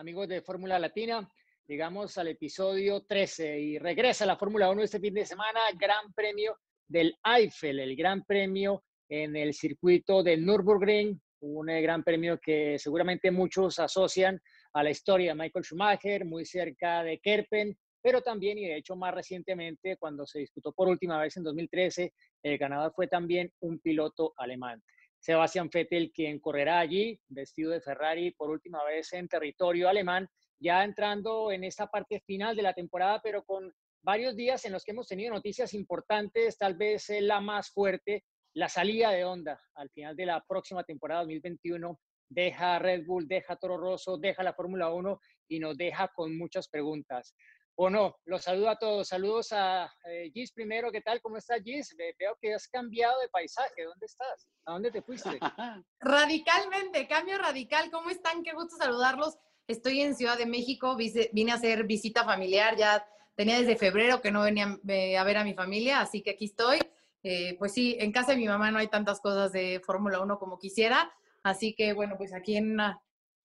amigos de Fórmula Latina? Llegamos al episodio 13 y regresa la Fórmula 1 este fin de semana, Gran Premio del Eiffel, el Gran Premio en el circuito de Nürburgring, un eh, gran premio que seguramente muchos asocian a la historia de Michael Schumacher, muy cerca de Kerpen, pero también, y de hecho más recientemente, cuando se disputó por última vez en 2013, el ganador fue también un piloto alemán. Sebastian Vettel, quien correrá allí, vestido de Ferrari por última vez en territorio alemán, ya entrando en esta parte final de la temporada, pero con varios días en los que hemos tenido noticias importantes, tal vez la más fuerte, la salida de Honda al final de la próxima temporada 2021 deja Red Bull, deja Toro Rosso, deja la Fórmula 1 y nos deja con muchas preguntas. ¿O no? Los saludo a todos. Saludos a eh, Gis primero. ¿Qué tal? ¿Cómo estás, Gis? Veo que has cambiado de paisaje. ¿Dónde estás? ¿A dónde te fuiste? Radicalmente, cambio radical. ¿Cómo están? Qué gusto saludarlos. Estoy en Ciudad de México, vine a hacer visita familiar, ya tenía desde febrero que no venía eh, a ver a mi familia, así que aquí estoy. Eh, pues sí, en casa de mi mamá no hay tantas cosas de Fórmula 1 como quisiera, así que bueno, pues aquí en una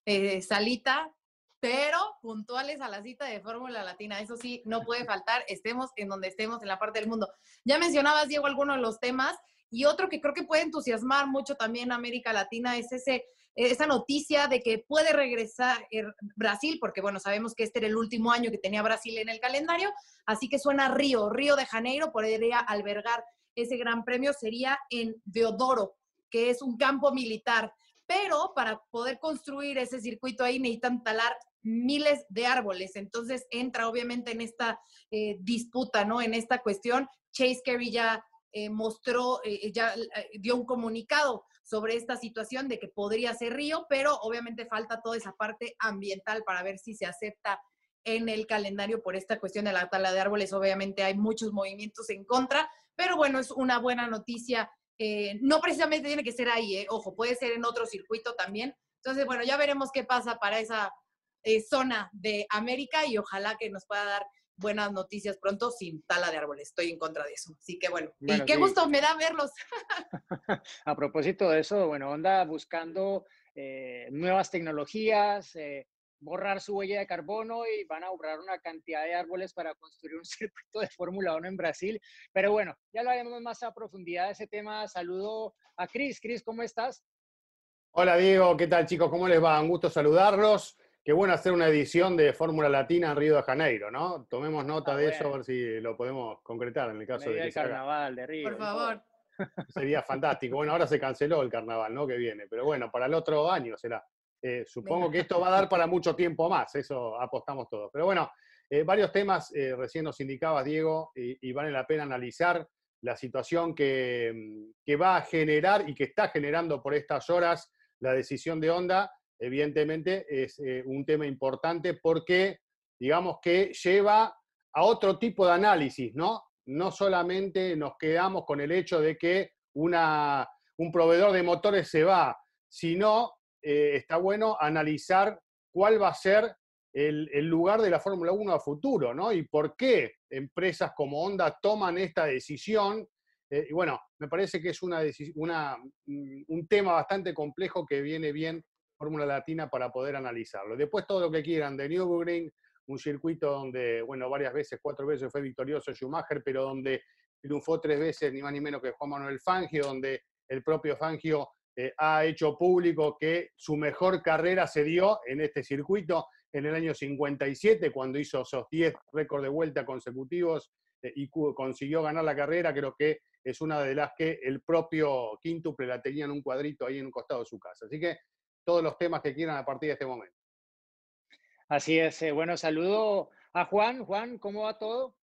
eh, salita, pero puntuales a la cita de Fórmula Latina. Eso sí, no puede faltar, estemos en donde estemos en la parte del mundo. Ya mencionabas, Diego, algunos de los temas. Y otro que creo que puede entusiasmar mucho también a América Latina es ese esa noticia de que puede regresar Brasil, porque bueno, sabemos que este era el último año que tenía Brasil en el calendario, así que suena Río, Río de Janeiro podría albergar ese gran premio, sería en Deodoro, que es un campo militar, pero para poder construir ese circuito ahí necesitan talar miles de árboles, entonces entra obviamente en esta eh, disputa, ¿no? En esta cuestión, Chase Carey ya eh, mostró, eh, ya dio un comunicado sobre esta situación de que podría ser río, pero obviamente falta toda esa parte ambiental para ver si se acepta en el calendario por esta cuestión de la tala de árboles. Obviamente hay muchos movimientos en contra, pero bueno, es una buena noticia. Eh, no precisamente tiene que ser ahí, eh, ojo, puede ser en otro circuito también. Entonces, bueno, ya veremos qué pasa para esa eh, zona de América y ojalá que nos pueda dar buenas noticias pronto sin tala de árboles. Estoy en contra de eso. Así que bueno, y qué gusto me da verlos. A propósito de eso, bueno, onda buscando eh, nuevas tecnologías, eh, borrar su huella de carbono y van a borrar una cantidad de árboles para construir un circuito de Fórmula 1 en Brasil. Pero bueno, ya lo haremos más a profundidad de ese tema. Saludo a Cris. Cris, ¿cómo estás? Hola Diego, ¿qué tal chicos? ¿Cómo les va? Un gusto saludarlos. Qué bueno hacer una edición de Fórmula Latina en Río de Janeiro, ¿no? Tomemos nota ah, de eso, a ver si lo podemos concretar en el caso de que el carnaval de Río. Por favor. Sería fantástico. Bueno, ahora se canceló el carnaval, ¿no? Que viene, pero bueno, para el otro año será. Eh, supongo que esto va a dar para mucho tiempo más, eso apostamos todos. Pero bueno, eh, varios temas, eh, recién nos indicaba Diego, y, vale la pena analizar la situación que, mm, que va a generar y que está generando por estas horas la decisión de Honda evidentemente es un tema importante porque, digamos que lleva a otro tipo de análisis, ¿no? No solamente nos quedamos con el hecho de que una, un proveedor de motores se va, sino eh, está bueno analizar cuál va a ser el, lugar de la Fórmula 1 a futuro, ¿no? Y por qué empresas como Honda toman esta decisión. Eh, y bueno, me parece que es una, una, un tema bastante complejo que viene bien Fórmula Latina para poder analizarlo. Después todo lo que quieran de Nürburgring, un circuito donde, bueno, varias veces, cuatro veces fue victorioso Schumacher, pero donde triunfó tres veces, ni más ni menos que Juan Manuel Fangio, donde el propio Fangio eh, ha hecho público que su mejor carrera se dio en este circuito en el año 57, cuando hizo esos 10 récords de vuelta consecutivos eh, y consiguió ganar la carrera, creo que es una de las que el propio quíntuple la tenía en un cuadrito ahí en un costado de su casa. Así que todos los temas que quieran a partir de este momento. Así es. Eh, bueno, saludo a Juan. Juan, ¿cómo va todo?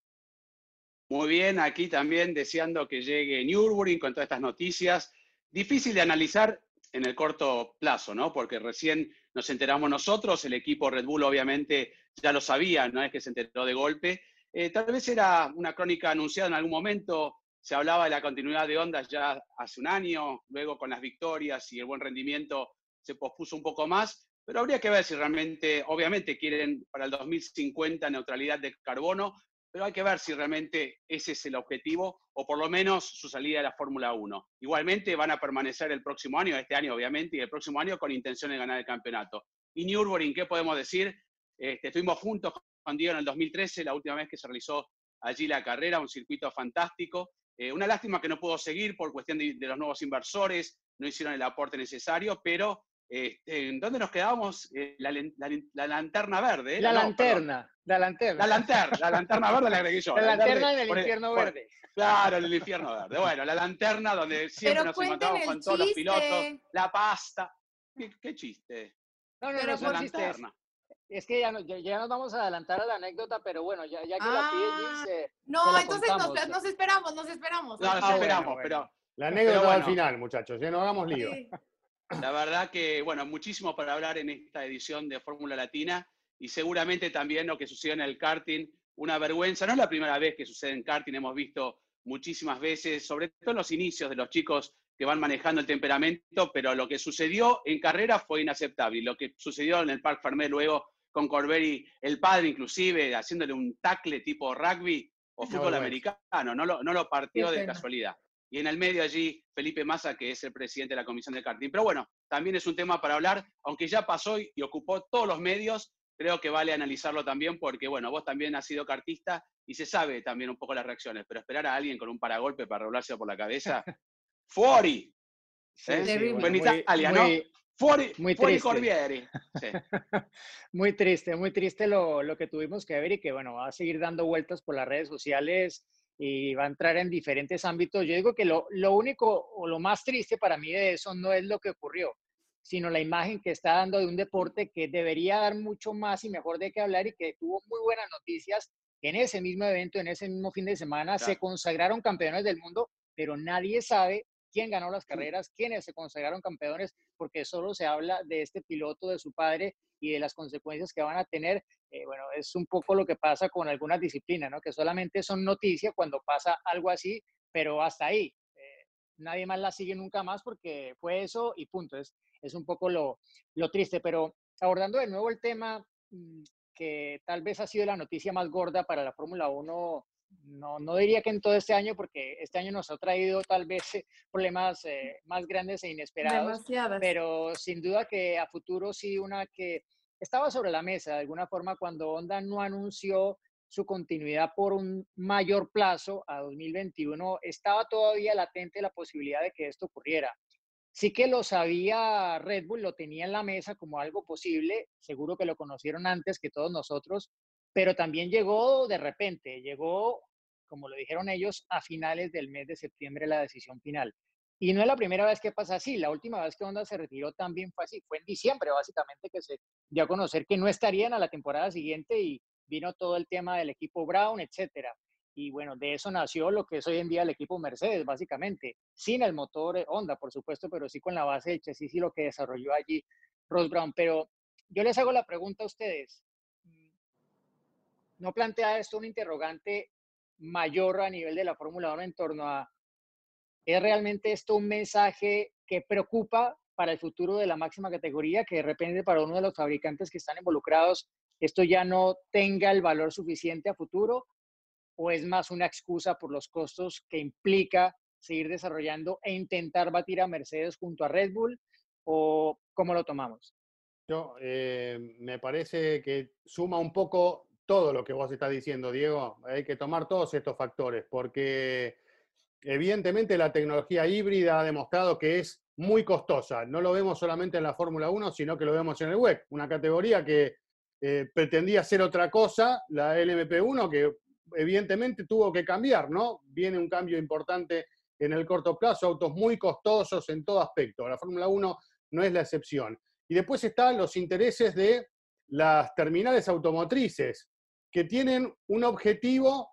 Muy bien, aquí también deseando que llegue Nürburgring con todas estas noticias. Difícil de analizar en el corto plazo, ¿no? Porque recién nos enteramos nosotros, el equipo Red Bull obviamente ya lo sabía, no es que se enteró de golpe. Eh, tal vez era una crónica anunciada en algún momento, se hablaba de la continuidad de ondas ya hace un año, luego con las victorias y el buen rendimiento se pospuso un poco más, pero habría que ver si realmente, obviamente quieren para el 2050 neutralidad de carbono, pero hay que ver si realmente ese es el objetivo o por lo menos su salida de la Fórmula 1. Igualmente van a permanecer el próximo año, este año obviamente, y el próximo año con intención de ganar el campeonato. Y Nürburgring, ¿qué podemos decir? Este, estuvimos juntos con Diego en el 2013, la última vez que se realizó allí la carrera, un circuito fantástico. Eh, una lástima que no pudo seguir por cuestión de, los nuevos inversores, no hicieron el aporte necesario, pero este, ¿en dónde nos quedábamos? Eh, la, lanterna verde. La lanterna, la lanterna. La lanterna, la lanterna verde la agregué yo. La, lanterna del infierno verde. claro, el infierno verde. Bueno, la lanterna donde siempre nos encontramos con todos los pilotos, la pasta. ¿Qué, chiste? No, no, no, es chiste. Es que ya, ya, nos vamos a adelantar a la anécdota, pero bueno, ya, ya que la pide ah, eh, No, entonces nos, esperamos, nos esperamos. No, nos esperamos, pero. La anécdota al final, muchachos, ya no hagamos lío. La verdad que, bueno, muchísimo para hablar en esta edición de Fórmula Latina y seguramente también lo que sucedió en el karting, una vergüenza. No es la primera vez que sucede en karting, hemos visto muchísimas veces, sobre todo en los inicios de los chicos que van manejando el temperamento, pero lo que sucedió en carrera fue inaceptable. Y lo que sucedió en el Park Fermé luego con Corberi, el padre inclusive, haciéndole un tackle tipo rugby o fútbol americano, no lo, no lo partió de casualidad. Y en el medio allí Felipe Massa, que es el presidente de la Comisión de Karting. Pero bueno, también es un tema para hablar, aunque ya pasó y, ocupó todos los medios, creo que vale analizarlo también porque, bueno, vos también has sido cartista y se sabe también un poco las reacciones, pero esperar a alguien con un paragolpe para robárselo por la cabeza, fuori. ¿Eh? en Italia, ¿no? muy triste. muy triste, muy triste lo, lo, que tuvimos que ver y que, bueno, va a seguir dando vueltas por las redes sociales y va a entrar en diferentes ámbitos. Yo digo que lo, lo único o lo más triste para mí de eso no es lo que ocurrió, sino la imagen que está dando de un deporte que debería dar mucho más y mejor de qué hablar y que tuvo muy buenas noticias en ese mismo evento, en ese mismo fin de semana. Se consagraron campeones del mundo, pero nadie sabe quién ganó las carreras, quiénes se consagraron campeones, porque solo se habla de este piloto, de su padre y de las consecuencias que van a tener. Eh, bueno, es un poco lo que pasa con algunas disciplinas, ¿no? Que solamente son noticias cuando pasa algo así, pero hasta ahí. Eh, nadie más la sigue nunca más porque fue eso y punto. Es, es un poco lo, lo triste, pero abordando de nuevo el tema mm, que tal vez ha sido la noticia más gorda para la Fórmula 1 no, no diría que en todo este año, porque este año nos ha traído tal vez eh, problemas eh, más grandes e inesperados, pero sin duda que a futuro sí una que estaba sobre la mesa de alguna forma cuando Honda no anunció su continuidad por un mayor plazo a 2021, estaba todavía latente la posibilidad de que esto ocurriera. Sí que lo sabía Red Bull, lo tenía en la mesa como algo posible, seguro que lo conocieron antes que todos nosotros, pero también llegó de repente, llegó, como lo dijeron ellos, a finales del mes de septiembre la decisión final. Y no es la primera vez que pasa así, la última vez que Honda se retiró también fue así, fue en diciembre básicamente que se dio a conocer que no estarían a la temporada siguiente y vino todo el tema del equipo Brown, etcétera. Y bueno, de eso nació lo que es hoy en día el equipo Mercedes, básicamente, sin el motor Honda, por supuesto, pero sí con la base del chasis y lo que desarrolló allí Ross Brown. Pero yo les hago la pregunta a ustedes, ¿No plantea esto un interrogante mayor a nivel de la Fórmula 1 en torno a, ¿es realmente esto un mensaje que preocupa para el futuro de la máxima categoría, que de repente para uno de los fabricantes que están involucrados esto ya no tenga el valor suficiente a futuro? ¿O es más una excusa por los costos que implica seguir desarrollando e intentar batir a Mercedes junto a Red Bull? ¿O cómo lo tomamos? Yo, eh, me parece que suma un poco todo lo que vos estás diciendo, Diego. Hay que tomar todos estos factores, porque evidentemente la tecnología híbrida ha demostrado que es muy costosa. No lo vemos solamente en la Fórmula 1, sino que lo vemos en el WEC, una categoría que eh, pretendía ser otra cosa, la LMP1, que evidentemente tuvo que cambiar, ¿no? Viene un cambio importante en el corto plazo, autos muy costosos en todo aspecto. La Fórmula 1 no es la excepción. Y después están los intereses de las terminales automotrices, que tienen un objetivo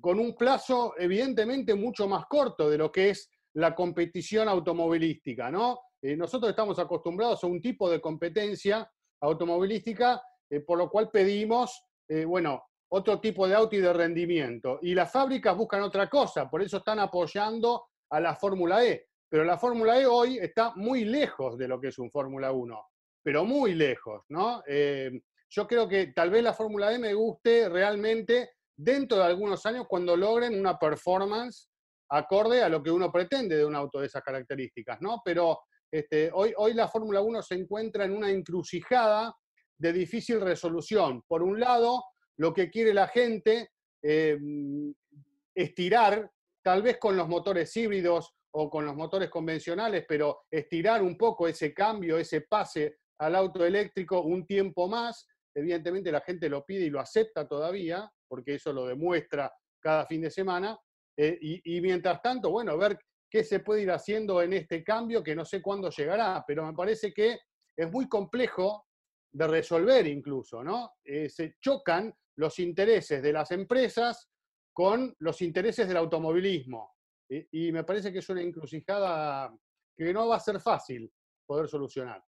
con un plazo evidentemente mucho más corto de lo que es la competición automovilística, ¿no? Eh, nosotros estamos acostumbrados a un tipo de competencia automovilística, eh, por lo cual pedimos, eh, bueno, otro tipo de auto y de rendimiento. Y las fábricas buscan otra cosa, por eso están apoyando a la Fórmula E. Pero la Fórmula E hoy está muy lejos de lo que es un Fórmula 1, pero muy lejos, ¿no? Yo creo que tal vez la Fórmula E me guste realmente dentro de algunos años cuando logren una performance acorde a lo que uno pretende de un auto de esas características, ¿no? Pero este, hoy, hoy la Fórmula 1 se encuentra en una encrucijada de difícil resolución. Por un lado, lo que quiere la gente eh, estirar, tal vez con los motores híbridos o con los motores convencionales, pero estirar un poco ese cambio, ese pase al auto eléctrico un tiempo más. Evidentemente la gente lo pide y lo acepta todavía, porque eso lo demuestra cada fin de semana. Eh, y, mientras tanto, bueno, ver qué se puede ir haciendo en este cambio que no sé cuándo llegará, pero me parece que es muy complejo de resolver incluso, ¿no? Eh, se chocan los intereses de las empresas con los intereses del automovilismo. Y, me parece que es una encrucijada que no va a ser fácil poder solucionar.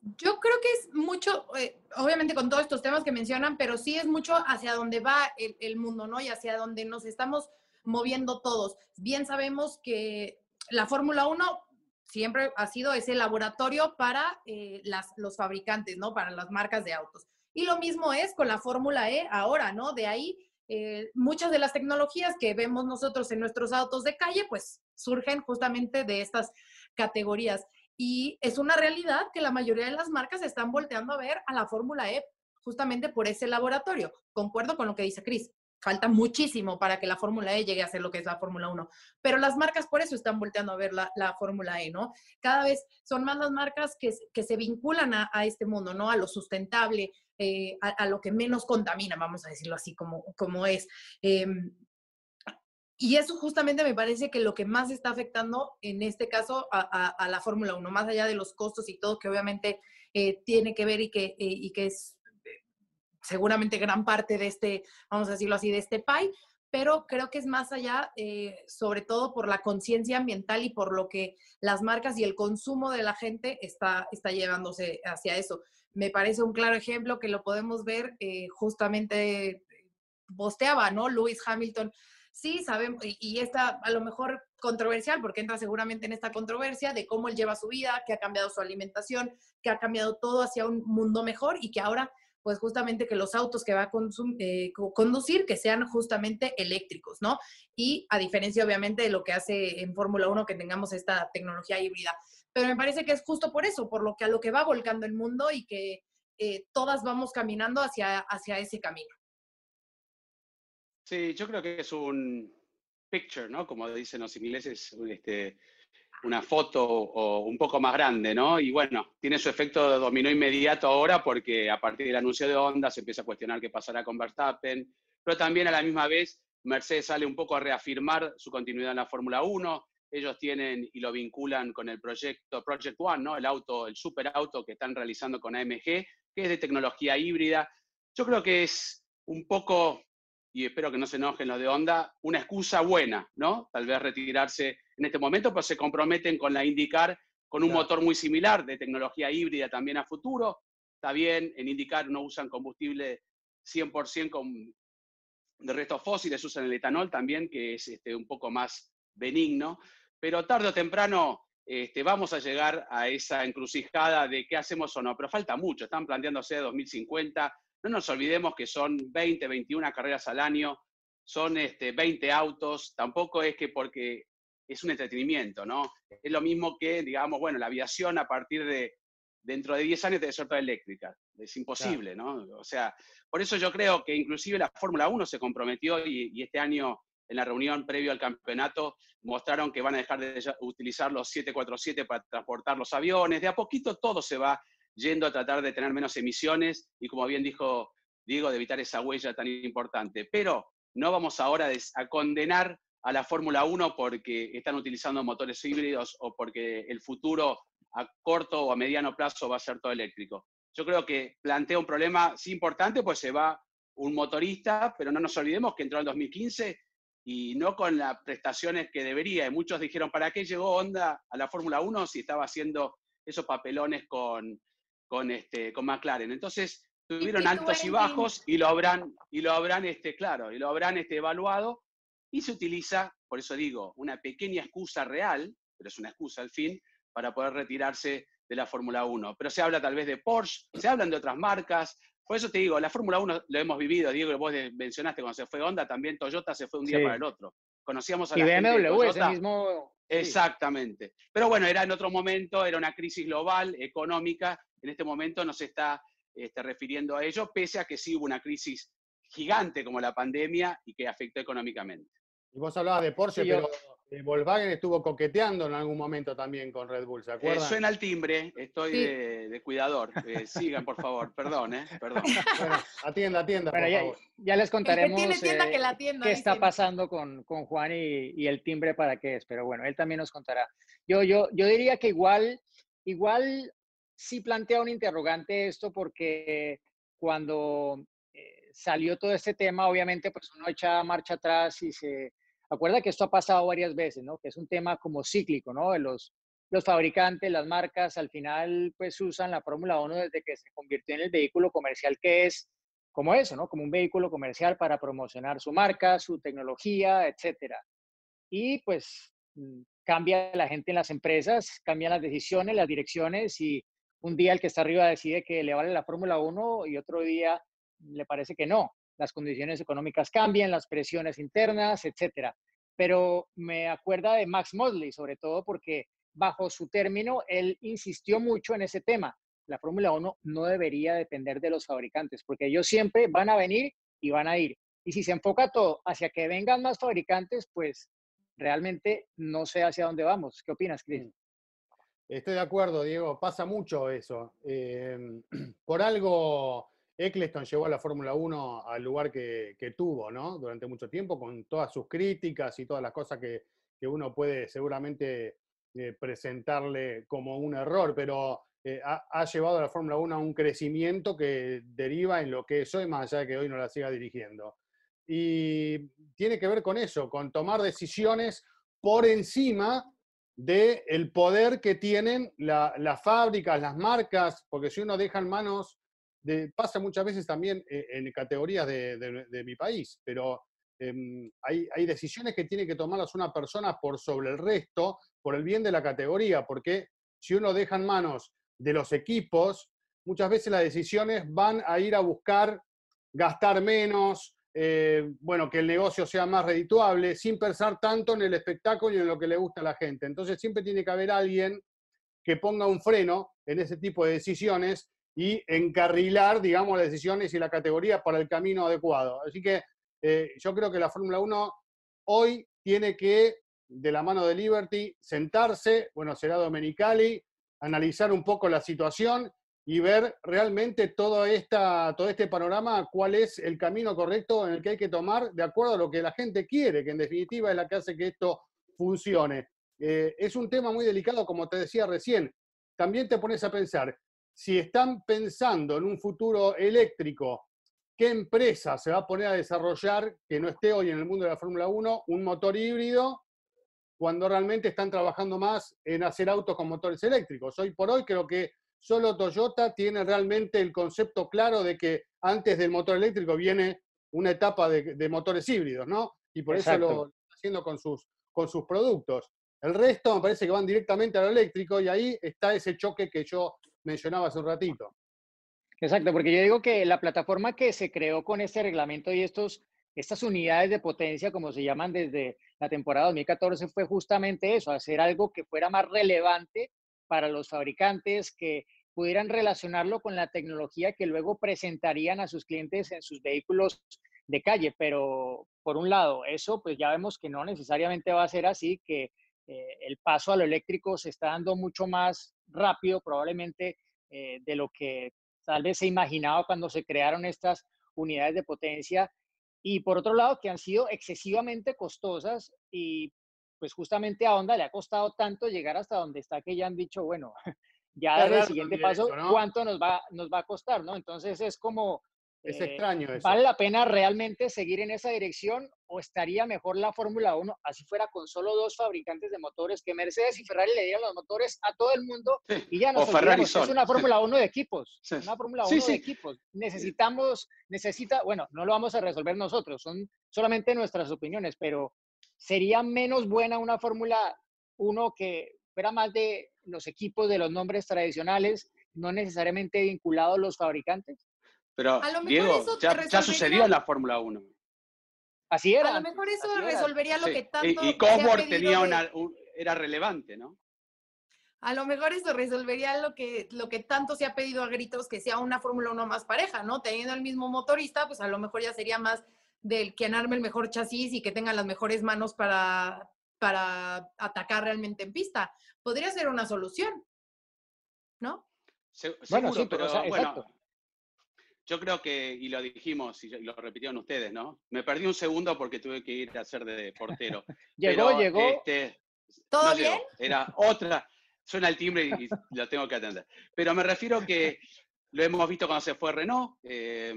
Yo creo que es mucho, eh, obviamente con todos estos temas que mencionan, pero sí es mucho hacia dónde va el, el mundo, ¿no? Y hacia dónde nos estamos moviendo todos. Bien sabemos que la Fórmula 1 siempre ha sido ese laboratorio para eh, las, los fabricantes, ¿no? Para las marcas de autos. Y lo mismo es con la Fórmula E ahora, ¿no? De ahí eh, muchas de las tecnologías que vemos nosotros en nuestros autos de calle, pues surgen justamente de estas categorías. Y es una realidad que la mayoría de las marcas están volteando a ver a la Fórmula E justamente por ese laboratorio. Concuerdo con lo que dice Cris falta muchísimo para que la Fórmula E llegue a ser lo que es la Fórmula 1. Pero las marcas por eso están volteando a ver la, Fórmula E, ¿no? Cada vez son más las marcas que, se vinculan a, este mundo, ¿no? A lo sustentable, eh, a, lo que menos contamina, vamos a decirlo así como, como es. Em, y eso justamente me parece que lo que más está afectando en este caso a, la Fórmula 1, más allá de los costos y todo, que obviamente eh, tiene que ver y que, eh, y que es seguramente gran parte de este, vamos a decirlo así, de este PAI, pero creo que es más allá, eh, sobre todo por la conciencia ambiental y por lo que las marcas y el consumo de la gente está, está llevándose hacia eso. Me parece un claro ejemplo que lo podemos ver eh, justamente, posteaba, ¿no? Lewis Hamilton. Sí, sabemos, y, está a lo mejor controversial, porque entra seguramente en esta controversia de cómo él lleva su vida, que ha cambiado su alimentación, que ha cambiado todo hacia un mundo mejor y que ahora pues justamente que los autos que va a eh, conducir, que sean justamente eléctricos, ¿no? Y a diferencia obviamente de lo que hace en Fórmula 1 que tengamos esta tecnología híbrida. Pero me parece que es justo por eso, por lo que a lo que va volcando el mundo y que eh, todas vamos caminando hacia, hacia ese camino. Sí, yo creo que es un picture, ¿no? Como dicen los ingleses, este, una foto o un poco más grande, ¿no? Y bueno, tiene su efecto de dominó inmediato ahora porque a partir del anuncio de Honda se empieza a cuestionar qué pasará con Verstappen, pero también a la misma vez Mercedes sale un poco a reafirmar su continuidad en la Fórmula 1. Ellos tienen y lo vinculan con el proyecto Project One, ¿no? El auto, el superauto que están realizando con AMG, que es de tecnología híbrida. Yo creo que es un poco, y espero que no se enojen los de Honda, una excusa buena, ¿no? Tal vez retirarse en este momento, pues se comprometen con la IndyCar con un motor muy similar de tecnología híbrida también a futuro. Está bien, en IndyCar no usan combustible 100% con, de restos fósiles, usan el etanol también, que es este, un poco más benigno, pero tarde o temprano este, vamos a llegar a esa encrucijada de qué hacemos o no, pero falta mucho, están planteándose 2050, no nos olvidemos que son 20, 21 carreras al año, son este, 20 autos, tampoco es que porque es un entretenimiento, ¿no? Es lo mismo que, digamos, bueno, la aviación a partir de dentro de 10 años debe ser toda eléctrica. Es imposible, ¿no? O sea, por eso yo creo que inclusive la Fórmula 1 se comprometió y, este año en la reunión previo al campeonato mostraron que van a dejar de utilizar los 747 para transportar los aviones. De a poquito todo se va yendo a tratar de tener menos emisiones y como bien dijo Diego, de evitar esa huella tan importante. Pero no vamos ahora a condenar a la Fórmula 1 porque están utilizando motores híbridos o porque el futuro a corto o a mediano plazo va a ser todo eléctrico. Yo creo que plantea un problema sí importante, pues se va un motorista, pero no nos olvidemos que entró en 2015 y no con las prestaciones que debería. Y muchos dijeron, ¿para qué llegó Honda a la Fórmula 1 si estaba haciendo esos papelones con, con, este, con McLaren? Entonces, tuvieron altos y bajos y lo habrán, y lo habrán este, claro, y lo habrán este, evaluado y se utiliza, por eso digo, una pequeña excusa real, pero es una excusa al fin, para poder retirarse de la Fórmula 1. Pero se habla tal vez de Porsche, se hablan de otras marcas, por eso te digo, la Fórmula 1 lo hemos vivido, Diego, vos mencionaste cuando se fue Honda, también Toyota se fue un día para el otro. Conocíamos a la y BMW, ese mismo... Exactamente. Pero bueno, era en otro momento, era una crisis global, económica. En este momento no se está este, refiriendo a ello, pese a que sí hubo una crisis gigante como la pandemia y que afectó económicamente. Y vos hablabas de Porsche, pero eh, Volkswagen estuvo coqueteando en algún momento también con Red Bull, ¿se eh, acuerdan? suena el timbre, estoy de, cuidador. Eh, sigan, por favor, perdón, ¿eh? Perdón. Bueno, atienda, atienda, por ya, favor. ya, les contaremos que qué está pasando con, con Juan y, y, el timbre para qué es, pero bueno, él también nos contará. Yo, yo, yo diría que igual, igual sí plantea un interrogante esto porque cuando salió todo este tema, obviamente, pues uno echa marcha atrás y se Acuerda que esto ha pasado varias veces, ¿no? Que es un tema como cíclico, ¿no? Los, los fabricantes, las marcas, al final, pues usan la Fórmula 1 desde que se convirtió en el vehículo comercial que es, como eso, ¿no? Como un vehículo comercial para promocionar su marca, su tecnología, etcétera. Y pues mm, cambia la gente en las empresas, cambian las decisiones, las direcciones y un día el que está arriba decide que le vale la Fórmula 1 y otro día le parece que no las condiciones económicas cambian, las presiones internas, etcétera. Pero me acuerda de Max Mosley, sobre todo porque bajo su término, él insistió mucho en ese tema. La Fórmula 1 no debería depender de los fabricantes, porque ellos siempre van a venir y van a ir. Y si se enfoca todo hacia que vengan más fabricantes, pues realmente no sé hacia dónde vamos. ¿Qué opinas, Chris? Estoy de acuerdo, Diego. Pasa mucho eso. Em, por algo Eccleston llegó a la Fórmula 1 al lugar que, tuvo, ¿no? Durante mucho tiempo, con todas sus críticas y todas las cosas que, uno puede seguramente eh, presentarle como un error, pero eh, ha, llevado a la Fórmula 1 a un crecimiento que deriva en lo que es hoy, más allá de que hoy no la siga dirigiendo. Y tiene que ver con eso, con tomar decisiones por encima del poder que tienen las fábricas, las marcas, porque si uno deja en manos pasa muchas veces también eh, en categorías de, mi país, pero em, hay, decisiones que tiene que tomarlas una persona por sobre el resto, por el bien de la categoría, porque si uno deja en manos de los equipos, muchas veces las decisiones van a ir a buscar gastar menos, eh, bueno, que el negocio sea más redituable, sin pensar tanto en el espectáculo y en lo que le gusta a la gente. Entonces siempre tiene que haber alguien que ponga un freno en ese tipo de decisiones y encarrilar, digamos, las decisiones y la categoría para el camino adecuado. Así que eh, yo creo que la Fórmula 1 hoy tiene que, de la mano de Liberty, sentarse, bueno, será Domenicali, analizar un poco la situación y ver realmente todo, esta, todo este panorama, cuál es el camino correcto en el que hay que tomar de acuerdo a lo que la gente quiere, que en definitiva es la que hace que esto funcione. Eh, es un tema muy delicado, como te decía recién. También te pones a pensar, si están pensando en un futuro eléctrico, ¿qué empresa se va a poner a desarrollar que no esté hoy en el mundo de la Fórmula 1 un motor híbrido cuando realmente están trabajando más en hacer autos con motores eléctricos? Hoy por hoy creo que solo Toyota tiene realmente el concepto claro de que antes del motor eléctrico viene una etapa de, motores híbridos, ¿no? Y por eso lo está haciendo con sus, con sus productos. El resto me parece que van directamente a lo eléctrico y ahí está ese choque que yo mencionaba hace un ratito. Exacto, porque yo digo que la plataforma que se creó con este reglamento y estos, estas unidades de potencia, como se llaman desde la temporada 2014, fue justamente eso, hacer algo que fuera más relevante para los fabricantes, que pudieran relacionarlo con la tecnología que luego presentarían a sus clientes en sus vehículos de calle. Pero por un lado, eso pues ya vemos que no necesariamente va a ser así, que eh, el paso a lo eléctrico se está dando mucho más rápido probablemente eh, de lo que tal vez se imaginaba cuando se crearon estas unidades de potencia y por otro lado que han sido excesivamente costosas y pues justamente a Honda le ha costado tanto llegar hasta donde está que ya han dicho, bueno, ya el siguiente paso, ¿cuánto nos va, nos va a costar? ¿no? Entonces es como, Es Eh, extraño eso. ¿Vale la pena realmente seguir en esa dirección o estaría mejor la Fórmula 1 así fuera con solo dos fabricantes de motores, que Mercedes y Ferrari le dieran los motores a todo el mundo Sí. y ya O nos Ferrari olvidamos, es una Fórmula 1 de equipos, Sí. una Fórmula 1 Sí, de equipos. Necesitamos, necesita, bueno, no lo vamos a resolver nosotros, son solamente nuestras opiniones, pero sería menos buena una Fórmula 1 que fuera más de los equipos de los nombres tradicionales, no necesariamente vinculados a los fabricantes. Pero, A lo mejor Diego, eso ya, ya resolvería- sucedió en la Fórmula 1. Así era. A lo mejor eso así era. resolvería lo que Y- tanto. Y, se ha Cosworth pedido tenía de- una, un- era relevante, ¿no? A lo mejor eso resolvería lo que, lo que tanto se ha pedido a gritos, que sea una Fórmula 1 más pareja, ¿no? Teniendo el mismo motorista, pues a lo mejor ya sería más del quien arme el mejor chasis y que tenga las mejores manos para, para atacar realmente en pista. Podría ser una solución, ¿no? Se- Bueno, seguro, sí, pero, pero o sea, bueno, exacto. yo creo que, y lo dijimos y lo repitieron ustedes, ¿no? Me perdí un segundo porque tuve que ir a hacer de portero. Llegó, pero, llegó. este, ¿Todo no bien? llegó, Era otra. Suena el timbre y, y lo tengo que atender. Pero me refiero que lo hemos visto cuando se fue Renault. Eh,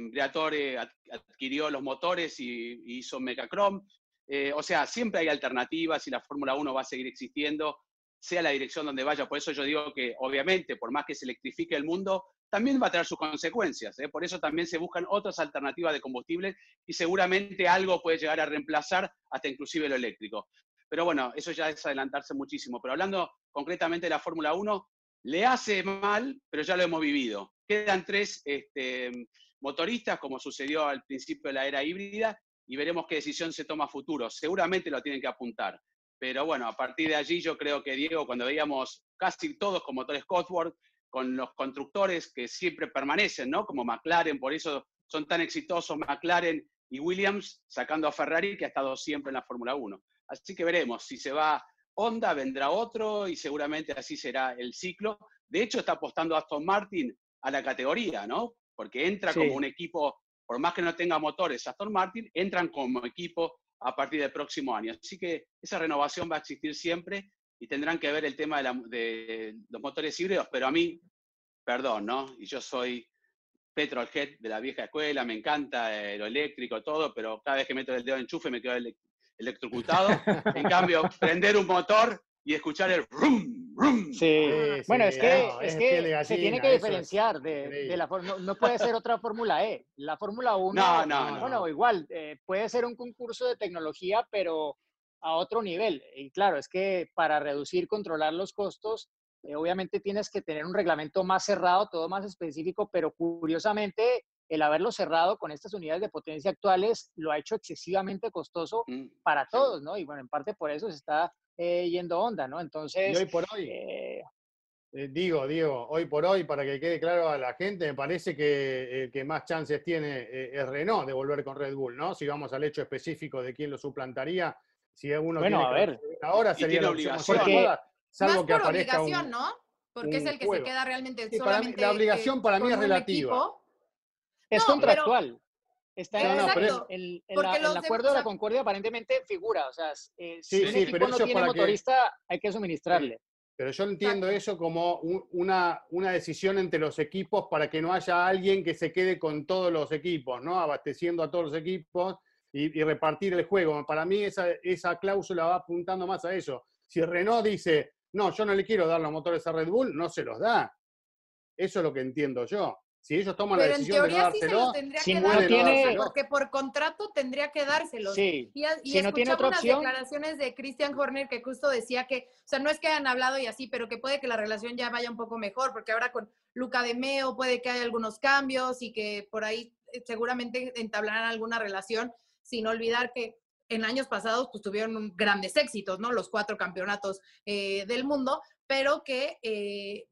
adquirió los motores y, hizo Mecachrome. Eh, o sea, siempre hay alternativas y la Fórmula 1 va a seguir existiendo, sea la dirección donde vaya. Por eso yo digo que, obviamente, por más que se electrifique el mundo, también va a tener sus consecuencias. ¿eh? Por eso también se buscan otras alternativas de combustible y seguramente algo puede llegar a reemplazar hasta inclusive lo eléctrico. Pero bueno, eso ya es adelantarse muchísimo. Pero hablando concretamente de la Fórmula 1, le hace mal, pero ya lo hemos vivido. Quedan tres este, motoristas, como sucedió al principio de la era híbrida, y veremos qué decisión se toma a futuro. Seguramente lo tienen que apuntar. Pero bueno, a partir de allí yo creo que Diego, cuando veíamos casi todos con motores Cosworth, con los constructores que siempre permanecen, ¿no? Como McLaren, por eso son tan exitosos McLaren y Williams, sacando a Ferrari, que ha estado siempre en la Fórmula 1. Así que veremos, si se va Honda, vendrá otro y seguramente así será el ciclo. De hecho, está apostando Aston Martin a la categoría, ¿no? Porque entra Sí. como un equipo, por más que no tenga motores Aston Martin, entran como equipo a partir del próximo año. Así que esa renovación va a existir siempre y tendrán que ver el tema de, la- de los motores híbridos, pero a mí, perdón, ¿no? Y yo soy petrolhead de la vieja escuela, me encanta eh, lo eléctrico, todo, pero cada vez que meto el dedo en enchufe me quedo electrocutado. en cambio, prender un motor y escuchar el rum, rum. Sí. Sí, Bueno, sí, es que, no, es es que de se tiene gallina, que eso es diferenciar de, de la Fórmula. No, no puede ser otra Fórmula E. La Fórmula 1, No, no, no. bueno, igual, eh, puede ser un concurso de tecnología, pero a otro nivel. Y claro, es que para reducir, controlar los costos, eh, obviamente tienes que tener un reglamento más cerrado, todo más específico, pero curiosamente, el haberlo cerrado con estas unidades de potencia actuales lo ha hecho excesivamente costoso Mm. para todos, ¿no? Y bueno, en parte por eso se está eh, yendo onda, ¿no? Y Entonces, hoy por hoy, eh, eh, digo, Diego, hoy por hoy, para que quede claro a la gente, me parece que el que más chances tiene es Renault de volver con Red Bull, ¿no? Si vamos al hecho específico de quién lo suplantaría, si uno Bueno, tiene a que ver. resolver ahora Y sería la obligación. salvo Más que por aparezca un- obligación, ¿no? Porque es el que juego. se queda realmente Sí, para mí- solamente. la obligación para mí es relativa. equipo. Es No, pero- contractual. Está en, No, no, la- el acuerdo de la Concordia aparentemente figura, o sea, eh, Sí, si un sí, equipo pero no tiene para que- motorista, hay que suministrarle. Pero yo entiendo Exacto. eso como un- una, una decisión entre los equipos para que no haya alguien que se quede con todos los equipos, ¿no? Abasteciendo a todos los equipos y, y repartir el juego. Para mí esa, esa cláusula va apuntando más a eso. Si Renault dice, no, yo no le quiero dar los motores a Red Bull, no se los da. Eso es lo que entiendo yo. Si ellos toman Pero la en decisión de no teoría sí se dárselo, los tendría si que no dar, tiene- porque por contrato tendría que dárselos. Sí. Y, y Si no tiene otra opción- declaraciones de Christian Horner que justo decía que, o sea, no es que hayan hablado y así, pero que puede que la relación ya vaya un poco mejor, porque ahora con Luca de Meo puede que haya algunos cambios y que por ahí eh, seguramente entablarán alguna relación, sin olvidar que en años pasados pues tuvieron grandes éxitos, ¿no? Los cuatro campeonatos eh, del mundo, pero que, eh,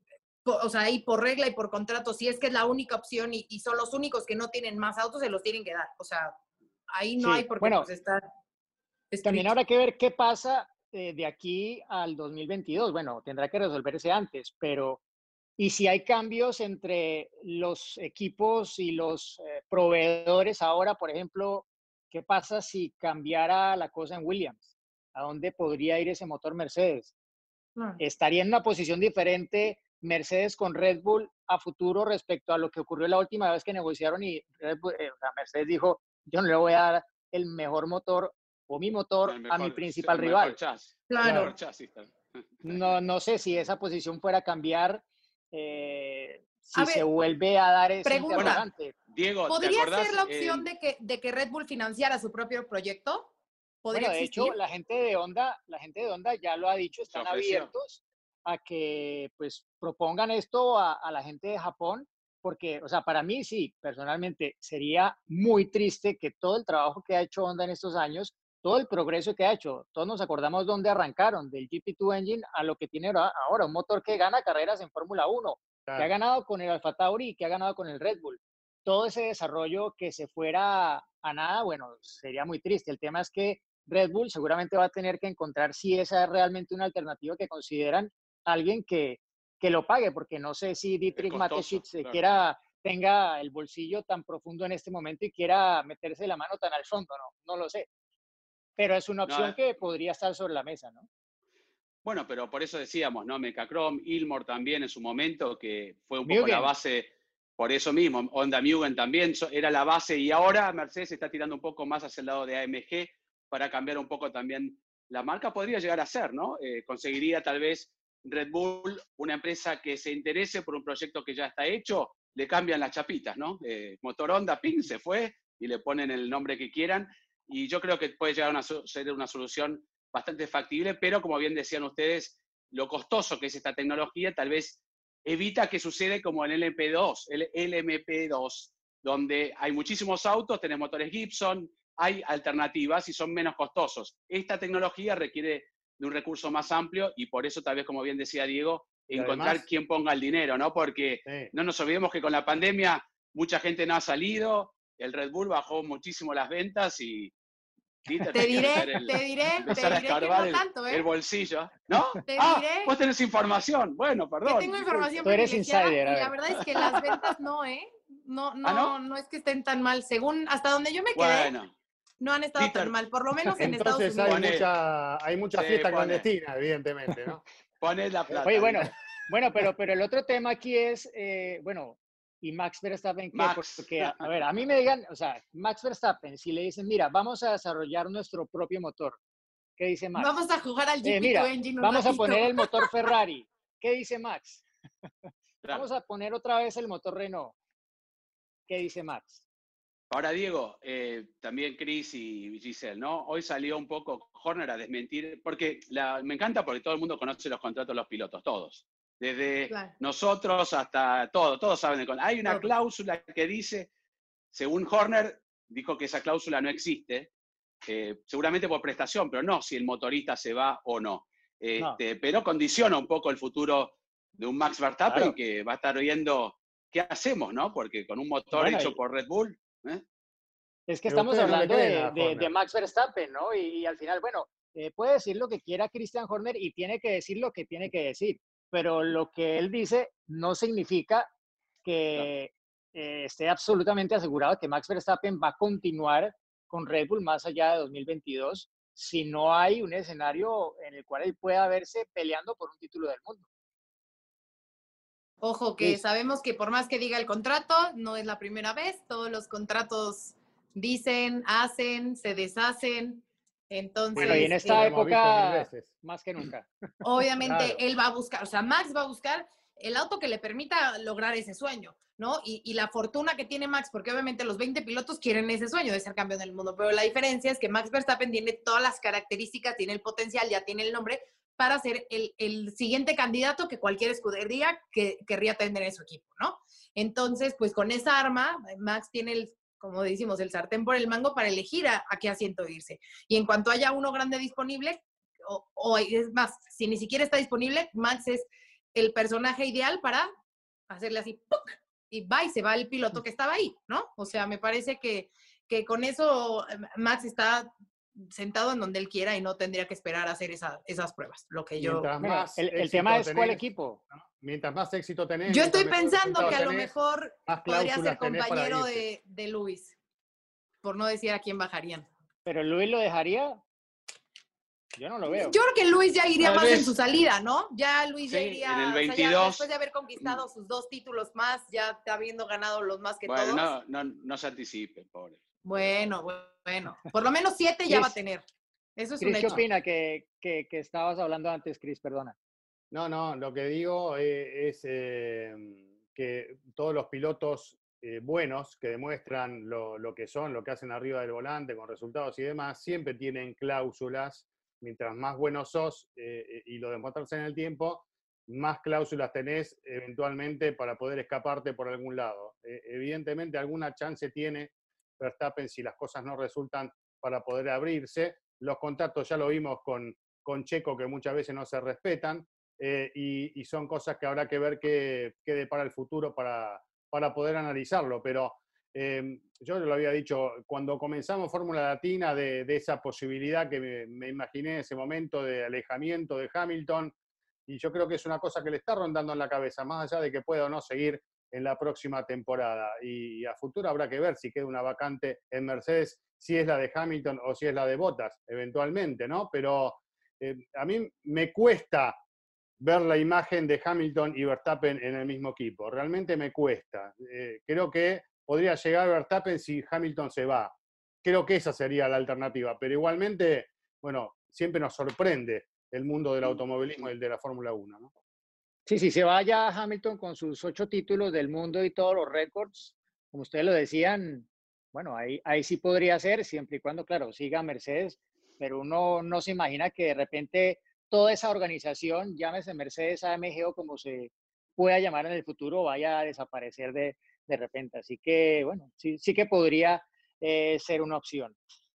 o sea, ahí por regla y por contrato, si es que es la única opción y, y son los únicos que no tienen más autos, se los tienen que dar. O sea, ahí no Sí, hay por qué bueno, pues, estar. También habrá que ver qué pasa eh, de aquí al 2022. Bueno, tendrá que resolverse antes, pero y si hay cambios entre los equipos y los eh, proveedores ahora, por ejemplo, ¿qué pasa si cambiara la cosa en Williams? ¿A dónde podría ir ese motor Mercedes? Estaría en una posición diferente Mercedes con Red Bull a futuro respecto a lo que ocurrió la última vez que negociaron y Red Bull, eh, o sea, Mercedes dijo, yo no le voy a dar el mejor motor o mi motor a mi principal el mejor rival. chasis, el Claro. chasis. No, no sé si esa posición fuera a cambiar, eh, si A se ver, vuelve a dar ese pregunta. interrogante. Diego, ¿te ¿Podría acordás? ser la opción Eh, de, que, de que Red Bull financiara su propio proyecto? ¿Podría Bueno, de existir? hecho, la gente de Honda, la gente de Honda ya lo ha dicho, están abiertos a que pues propongan esto a, a la gente de Japón, porque, o sea, para mí sí, personalmente sería muy triste que todo el trabajo que ha hecho Honda en estos años, todo el progreso que ha hecho, todos nos acordamos dónde arrancaron, del GP2 Engine a lo que tiene ahora- un motor que gana carreras en Fórmula 1, que ha Claro. ganado con el Alfa Tauri que ha ganado con el Red Bull. Todo ese desarrollo que se fuera a nada, bueno, sería muy triste. El tema es que Red Bull seguramente va a tener que encontrar si esa es realmente una alternativa que consideran alguien que, que lo pague, porque no sé si Dietrich Mateschitz claro. quiera, tenga el bolsillo tan profundo en este momento y quiera meterse la mano tan al fondo, no, no lo sé. Pero es una opción eh. que podría estar sobre la mesa, ¿no? Bueno, pero por eso decíamos, ¿no? Mecacrom, Ilmor también en su momento, que fue un poco la base, por eso mismo, Honda Mugen también era la base y ahora Mercedes está tirando un poco más hacia el lado de AMG para cambiar un poco también la marca. Podría llegar a ser, ¿no? Eh, conseguiría tal vez Red Bull, una empresa que se interese por un proyecto que ya está hecho, le cambian las chapitas, ¿no? Eh, motor Honda, ping, se fue y le ponen el nombre que quieran. Y yo creo que puede llegar a ser una solución bastante factible, pero como bien decían ustedes, lo costoso que es esta tecnología tal vez evita que sucede como el LMP2, el LMP2, donde hay muchísimos autos, tenés motores Gibson, hay alternativas y son menos costosos. Esta tecnología requiere de un recurso más amplio y por eso tal vez, como bien decía Diego, Y encontrar además- quién ponga el dinero, ¿no? Porque Sí. no nos olvidemos que con la pandemia mucha gente no ha salido, el Red Bull bajó muchísimo las ventas y... Dieter Te que diré, el- te diré, te a diré que no el, tanto, ¿eh? el bolsillo. ¿No? Te ah, diré vos tenés información. Bueno, que perdón. tengo información Tú eres insider, a la ver. verdad es que las ventas no, ¿eh? No, no, ¿Ah, no? no? es que estén tan mal. Según hasta donde yo me quedé, Bueno, no han estado Dieter, tan mal, por lo menos en Estados Unidos. hay mucha, hay mucha Sí, fiesta pone. clandestina, evidentemente, ¿no? ponés la plata. Oye, bueno, bueno, pero, pero el otro tema aquí es, eh, bueno, y Max Verstappen, ¿qué? Max. Porque, a, a ver, a mí me digan, o sea, Max Verstappen, si le dicen, mira, vamos a desarrollar nuestro propio motor, ¿qué dice Max? Vamos a jugar al Eh, GP2 mira, Engine un vamos a poner el motor Ferrari, ¿qué dice Max? Claro. Vamos a poner otra vez el motor Renault, ¿qué dice Max? Ahora, Diego, eh, también Chris y Giselle, ¿no? Hoy salió un poco Horner a desmentir, porque la- me encanta porque todo el mundo conoce los contratos de los pilotos, todos. Desde Claro. nosotros hasta todo, todos saben de Hay una Todos. cláusula que dice, según Horner, dijo que esa cláusula no existe, eh, seguramente por prestación, pero no si el motorista se va o no. No. Este, Pero condiciona un poco el futuro de un Max Verstappen Claro. que va a estar viendo qué hacemos, ¿no? Porque con un motor Bueno, hecho y- por Red Bull, ¿eh? Es que estamos hablando de. Max Verstappen, ¿no? Y, y al final, bueno, eh, puede decir lo que quiera Christian Horner y tiene que decir lo que tiene que decir, pero lo que él dice no significa que eh, esté absolutamente asegurado que Max Verstappen va a continuar con Red Bull más allá de 2022 si no hay un escenario en el cual él pueda verse peleando por un título del mundo. Ojo, que Sí. sabemos que por más que diga el contrato, no es la primera vez. Todos los contratos dicen, hacen, se deshacen. Entonces, Bueno, y en eh, esta mil época, veces. más que nunca. obviamente Claro. él va a buscar, o sea, Max va a buscar el auto que le permita lograr ese sueño, ¿no? Y, y la fortuna que tiene Max, porque obviamente los 20 pilotos quieren ese sueño de ser campeón del mundo, pero la diferencia es que Max Verstappen tiene todas las características, tiene el potencial, ya tiene el nombre para ser el, el siguiente candidato que cualquier escudería que querría tener en su equipo, ¿no? Entonces, pues con esa arma, Max tiene el, como decimos, el sartén por el mango para elegir a, a qué asiento irse. Y en cuanto haya uno grande disponible, o, o es más, si ni siquiera está disponible, Max es el personaje ideal para hacerle así, ¡puc! y va y se va el piloto que estaba ahí, ¿no? O sea, me parece que, que con eso eh, Max está sentado en donde él quiera y no tendría que esperar a hacer esa- esas pruebas, lo que yo... Mientras Bueno, más el, tema es cuál equipo. ¿no? Mientras más éxito tenés. Yo estoy pensando que a lo mejor podría ser compañero de, de Luis, por no decir a quién bajarían. Pero Luis lo dejaría. Yo no lo veo. Yo creo que Luis ya iría Tal más en su salida, ¿no? Ya Luis ya iría. en el o sea, ya 22. después de haber conquistado sus dos títulos más, ya habiendo ganado los más que Bueno, todos. no, no, no se anticipen, pobre. Bueno, bueno. Por lo menos siete ya va a Chris. tener. Eso es un Cris, ¿qué hecho. opina que, que, que estabas hablando antes, Cris? Perdona. No, no, lo que digo eh, es eh, que todos los pilotos eh, buenos que demuestran lo, lo que son, lo que hacen arriba del volante con resultados y demás, siempre tienen cláusulas. Mientras más buenos sos eh, y lo demuestras en el tiempo, más cláusulas tenés eventualmente para poder escaparte por algún lado. Eh, evidentemente alguna chance tiene Verstappen si las cosas no resultan para poder abrirse. Los contactos ya lo vimos con, con Checo que muchas veces no se respetan eh, y, son cosas que habrá que ver qué, qué depara el futuro para, para poder analizarlo. Pero eh, yo lo había dicho, cuando comenzamos Fórmula Latina, de, de esa posibilidad que me, me imaginé en ese momento de alejamiento de Hamilton, y yo creo que es una cosa que le está rondando en la cabeza, más allá de que pueda o no seguir en la próxima temporada. Y, a futuro habrá que ver si queda una vacante en Mercedes, si es la de Hamilton o si es la de Bottas, eventualmente, ¿no? Pero eh, a mí me cuesta ver la imagen de Hamilton y Verstappen en el mismo equipo. Realmente me cuesta. Eh, creo que podría llegar Verstappen si Hamilton se va. Creo que esa sería la alternativa. Pero igualmente, bueno, siempre nos sorprende el mundo del automovilismo y el de la Fórmula 1, ¿no? Sí, sí, se vaya Hamilton con sus ocho títulos del mundo y todos los récords, como ustedes lo decían, bueno, ahí, ahí sí podría ser, siempre y cuando, claro, siga Mercedes, pero uno no se imagina que de repente toda esa organización, llámese Mercedes, AMG o como se pueda llamar en el futuro, vaya a desaparecer de, de repente. Así que, bueno, sí, sí que podría eh, ser una opción.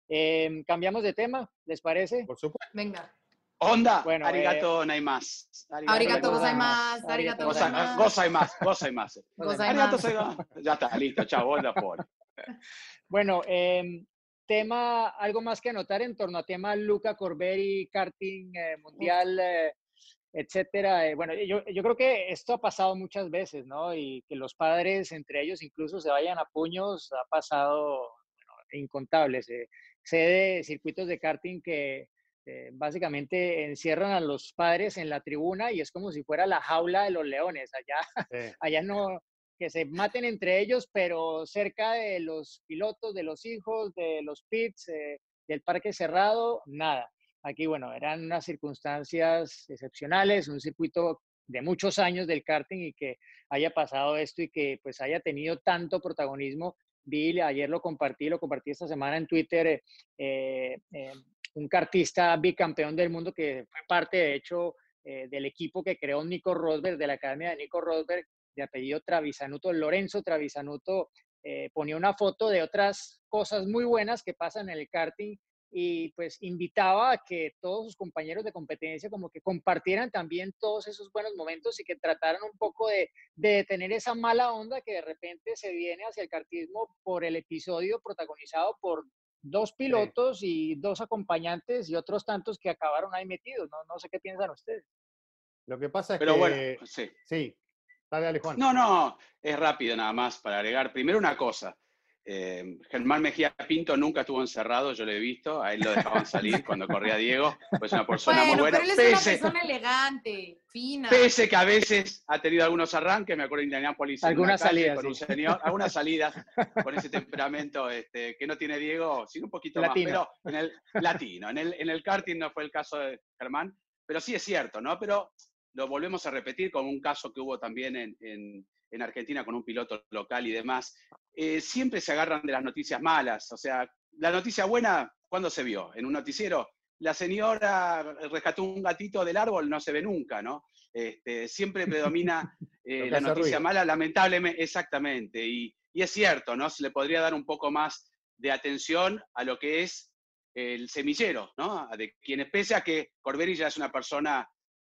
Eh, Cambiamos de tema, ¿les parece? Por supuesto. Venga. Onda, Bueno, arigato naimasu. Arigato gozaimasu. Arigato Goza- gozaimasu. Gozaimasu, gozaimasu. Arigato gozaimasu. Ya está, listo, chao, onda. Bueno, em, tema, algo más que anotar en torno a tema Luca Corberi, karting eh, mundial, eh, etcétera. Eh, bueno, yo, yo creo que esto ha pasado muchas veces, ¿no? Y que los padres, entre ellos, incluso se vayan a puños, ha pasado bueno, incontables. eh. Sé de circuitos de karting que eh, básicamente encierran a los padres en la tribuna y es como si fuera la jaula de los leones. Allá Sí. allá no, que se maten entre ellos, pero cerca de los pilotos, de los hijos, de los pits, eh, del parque cerrado, nada. Aquí, bueno, eran unas circunstancias excepcionales, un circuito de muchos años del karting y que haya pasado esto y que pues haya tenido tanto protagonismo. Vi, ayer lo compartí, lo compartí esta semana en Twitter, eh, eh, eh, un kartista bicampeón del mundo que fue parte, de hecho, eh, del equipo que creó Nico Rosberg, de la academia de Nico Rosberg, de apellido Travisanuto, Lorenzo Travisanuto, eh, ponía una foto de otras cosas muy buenas que pasan en el karting y pues invitaba a que todos sus compañeros de competencia como que compartieran también todos esos buenos momentos y que trataran un poco de, de detener esa mala onda que de repente se viene hacia el kartismo por el episodio protagonizado por dos pilotos y dos acompañantes y otros tantos que acabaron ahí metidos. No, no sé qué piensan ustedes. Lo que pasa es Pero que. bueno, sí. Sí. Dale, dale, Juan. No, no, es rápido nada más para agregar. Primero una cosa. Eh, Germán Mejía Pinto nunca estuvo encerrado, yo lo he visto, a él lo dejaban salir cuando corría Diego, pues una persona muy buena. pero él es una persona elegante, fina. pese que a veces ha tenido algunos arranques, me acuerdo en Indianápolis. Algunas salidas, Con un señor, algunas salidas con ese temperamento este, que no tiene Diego, sino un poquito Latino. más, pero en el latino. En el, en el karting no fue el caso de Germán, pero sí es cierto, ¿no? Pero lo volvemos a repetir como un caso que hubo también en, en- en Argentina con un piloto local y demás. Eh, siempre se agarran de las noticias malas, o sea, la noticia buena, ¿cuándo se vio? ¿En un noticiero? La señora rescató un gatito del árbol, no se ve nunca, ¿no? Este, siempre predomina eh, la noticia ruido. mala, lamentablemente, exactamente. Y, y es cierto, ¿no? Se le podría dar un poco más de atención a lo que es el semillero, ¿no? De quienes, pese a que Corberi ya es una persona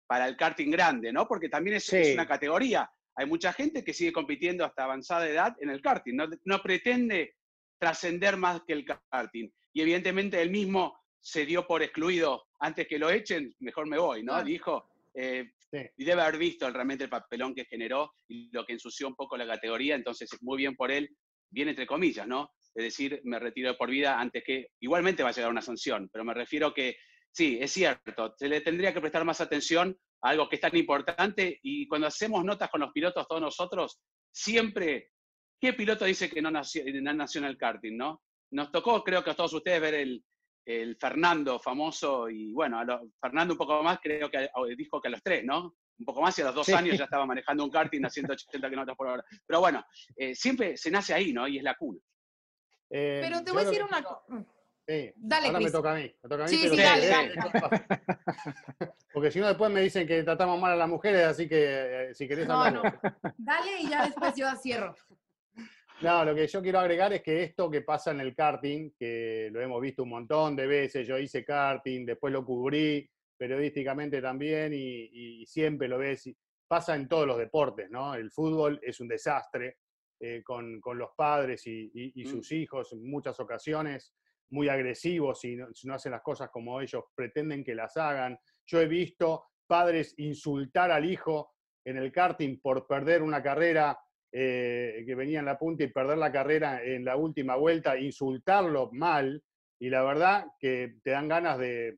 para el karting grande, ¿no? Porque también es, una categoría. Hay mucha gente que sigue compitiendo hasta avanzada edad en el karting, no, no pretende trascender más que el karting. Y evidentemente él mismo se dio por excluido antes que lo echen, mejor me voy, ¿no? Claro. Dijo, eh, Sí. y debe haber visto realmente el papelón que generó y lo que ensució un poco la categoría, entonces muy bien por él, bien entre comillas, ¿no? Es decir, me retiro por vida antes que, igualmente va a llegar una sanción, pero me refiero que sí, es cierto, se le tendría que prestar más atención algo que es tan importante y cuando hacemos notas con los pilotos, todos nosotros, siempre, ¿qué piloto dice que no nació, no nació en el karting, no? Nos tocó, creo que a todos ustedes, ver el, el Fernando famoso y bueno, a Fernando un poco más, creo que dijo que a los tres, ¿no? Un poco más y a los dos años ya estaba manejando un karting a 180 km por hora. Pero bueno, eh, siempre se nace ahí, ¿no? Y es la cuna. Eh, Pero te voy a decir una cosa. Sí, dale, ahora me toca a mí. Me toca a mí sí, sí, dale, dale. Porque si no, después me dicen que tratamos mal a las mujeres, así que eh, si querés no, No, dale y ya después yo cierro. No, lo que yo quiero agregar es que esto que pasa en el karting, que lo hemos visto un montón de veces, yo hice karting, después lo cubrí periodísticamente también y, siempre lo ves, pasa en todos los deportes, ¿no? El fútbol es un desastre eh, con, los padres y, mm. sus hijos en muchas ocasiones, muy agresivos si no, hacen las cosas como ellos pretenden que las hagan. Yo he visto padres insultar al hijo en el karting por perder una carrera eh, que venía en la punta y perder la carrera en la última vuelta, insultarlo mal, y la verdad que te dan ganas de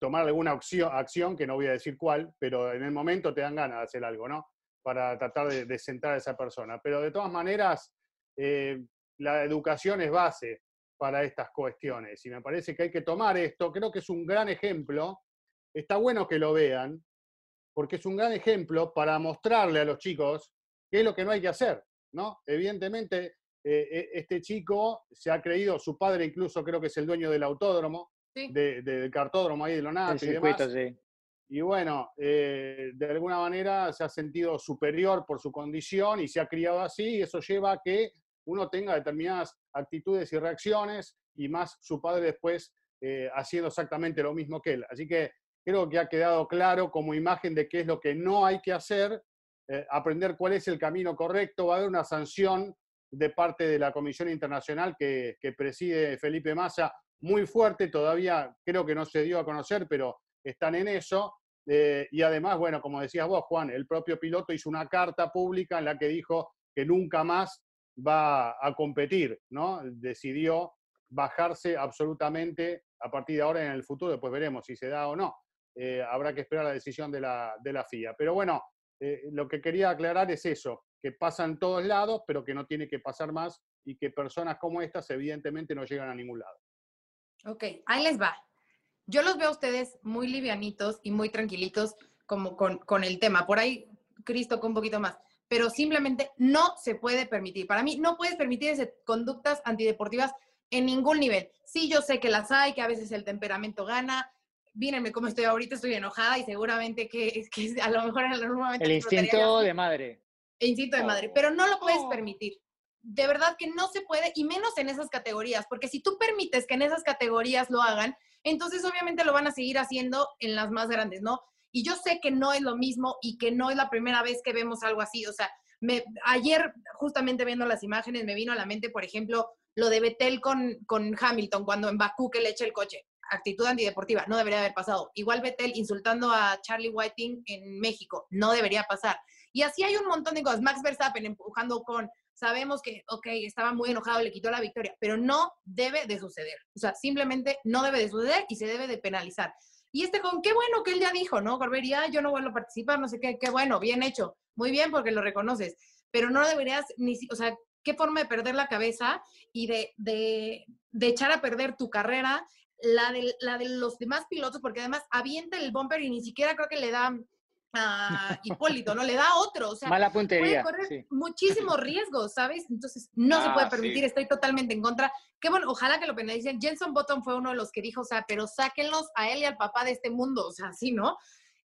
tomar alguna acción, que no voy a decir cuál, pero en el momento te dan ganas de hacer algo, ¿no? Para tratar de, de a esa persona. Pero de todas maneras, eh, la educación es base para estas cuestiones y me parece que hay que tomar esto. Creo que es un gran ejemplo. Está bueno que lo vean, porque es un gran ejemplo para mostrarle a los chicos ¿Qué es lo que no hay que hacer? ¿no? Evidentemente, eh, eh, este chico se ha creído, su padre incluso creo que es el dueño del autódromo, del cartódromo ahí de Lonato y demás. Y bueno, eh, de alguna manera se ha sentido superior por su condición y se ha criado así, y eso lleva a que uno tenga determinadas actitudes y reacciones, y más su padre después haciendo exactamente lo mismo que él. Así que creo que ha quedado claro como imagen de qué es lo que no hay que hacer eh, aprender cuál es el camino correcto. Va a haber una sanción de parte de la Comisión Internacional que, preside Felipe Massa muy fuerte, todavía creo que no se dio a conocer, pero están en eso. Eh, y además, bueno, como decías vos, Juan, el propio piloto hizo una carta pública en la que dijo que nunca más va a competir, ¿no? Decidió bajarse absolutamente a partir de ahora en el futuro, después veremos si se da o no. Eh, habrá que esperar la decisión de la, de la FIA. Pero bueno, eh, lo que quería aclarar es eso, que pasa en todos lados, pero que no tiene que pasar más y que personas como estas evidentemente no llegan a ningún lado. Ok, ahí les va. Yo los veo a ustedes muy livianitos y muy tranquilitos como con, con el tema. Por ahí, Cristo, con un poquito más. Pero simplemente no se puede permitir. Para mí, no puedes permitir ese, conductas antideportivas en ningún nivel. Sí, yo sé que las hay, que a veces el temperamento gana, mírenme cómo estoy ahorita, estoy enojada y seguramente que, que a lo mejor en algún momento... El instinto de madre. El instinto de madre, pero no lo puedes permitir. De verdad que no se puede, y menos en esas categorías, porque si tú permites que en esas categorías lo hagan, entonces obviamente lo van a seguir haciendo en las más grandes, ¿no? Y yo sé que no es lo mismo y que no es la primera vez que vemos algo así. O sea, ayer justamente viendo las imágenes me vino a la mente, por ejemplo, lo de Betel con, con Hamilton cuando en Bakú que le echa el coche actitud antideportiva, no debería haber pasado. Igual Betel insultando a Charlie Whiting en México, no debería pasar. Y así hay un montón de cosas. Max Verstappen empujando con, sabemos que, ok, estaba muy enojado, le quitó la victoria, pero no debe de suceder. O sea, simplemente no debe de suceder y se debe de penalizar. Y este con, qué bueno que él ya dijo, ¿no? Corbería, yo no vuelvo a participar, no sé qué, qué bueno, bien hecho, muy bien porque lo reconoces, pero no deberías ni, o sea, qué forma de perder la cabeza y de, de, de echar a perder tu carrera la de, la de los demás pilotos, porque además avienta el bumper y ni siquiera creo que le da a Hipólito, ¿no? Le da otro. O sea, Mala puntería. Puede correr muchísimos riesgos, ¿sabes? Entonces, no se puede ah, permitir, estoy totalmente en contra. Qué bueno, ojalá que lo penalicen. Jenson Button fue uno de los que dijo, o sea, pero sáquenlos a él y al papá de este mundo, o sea, así, ¿no?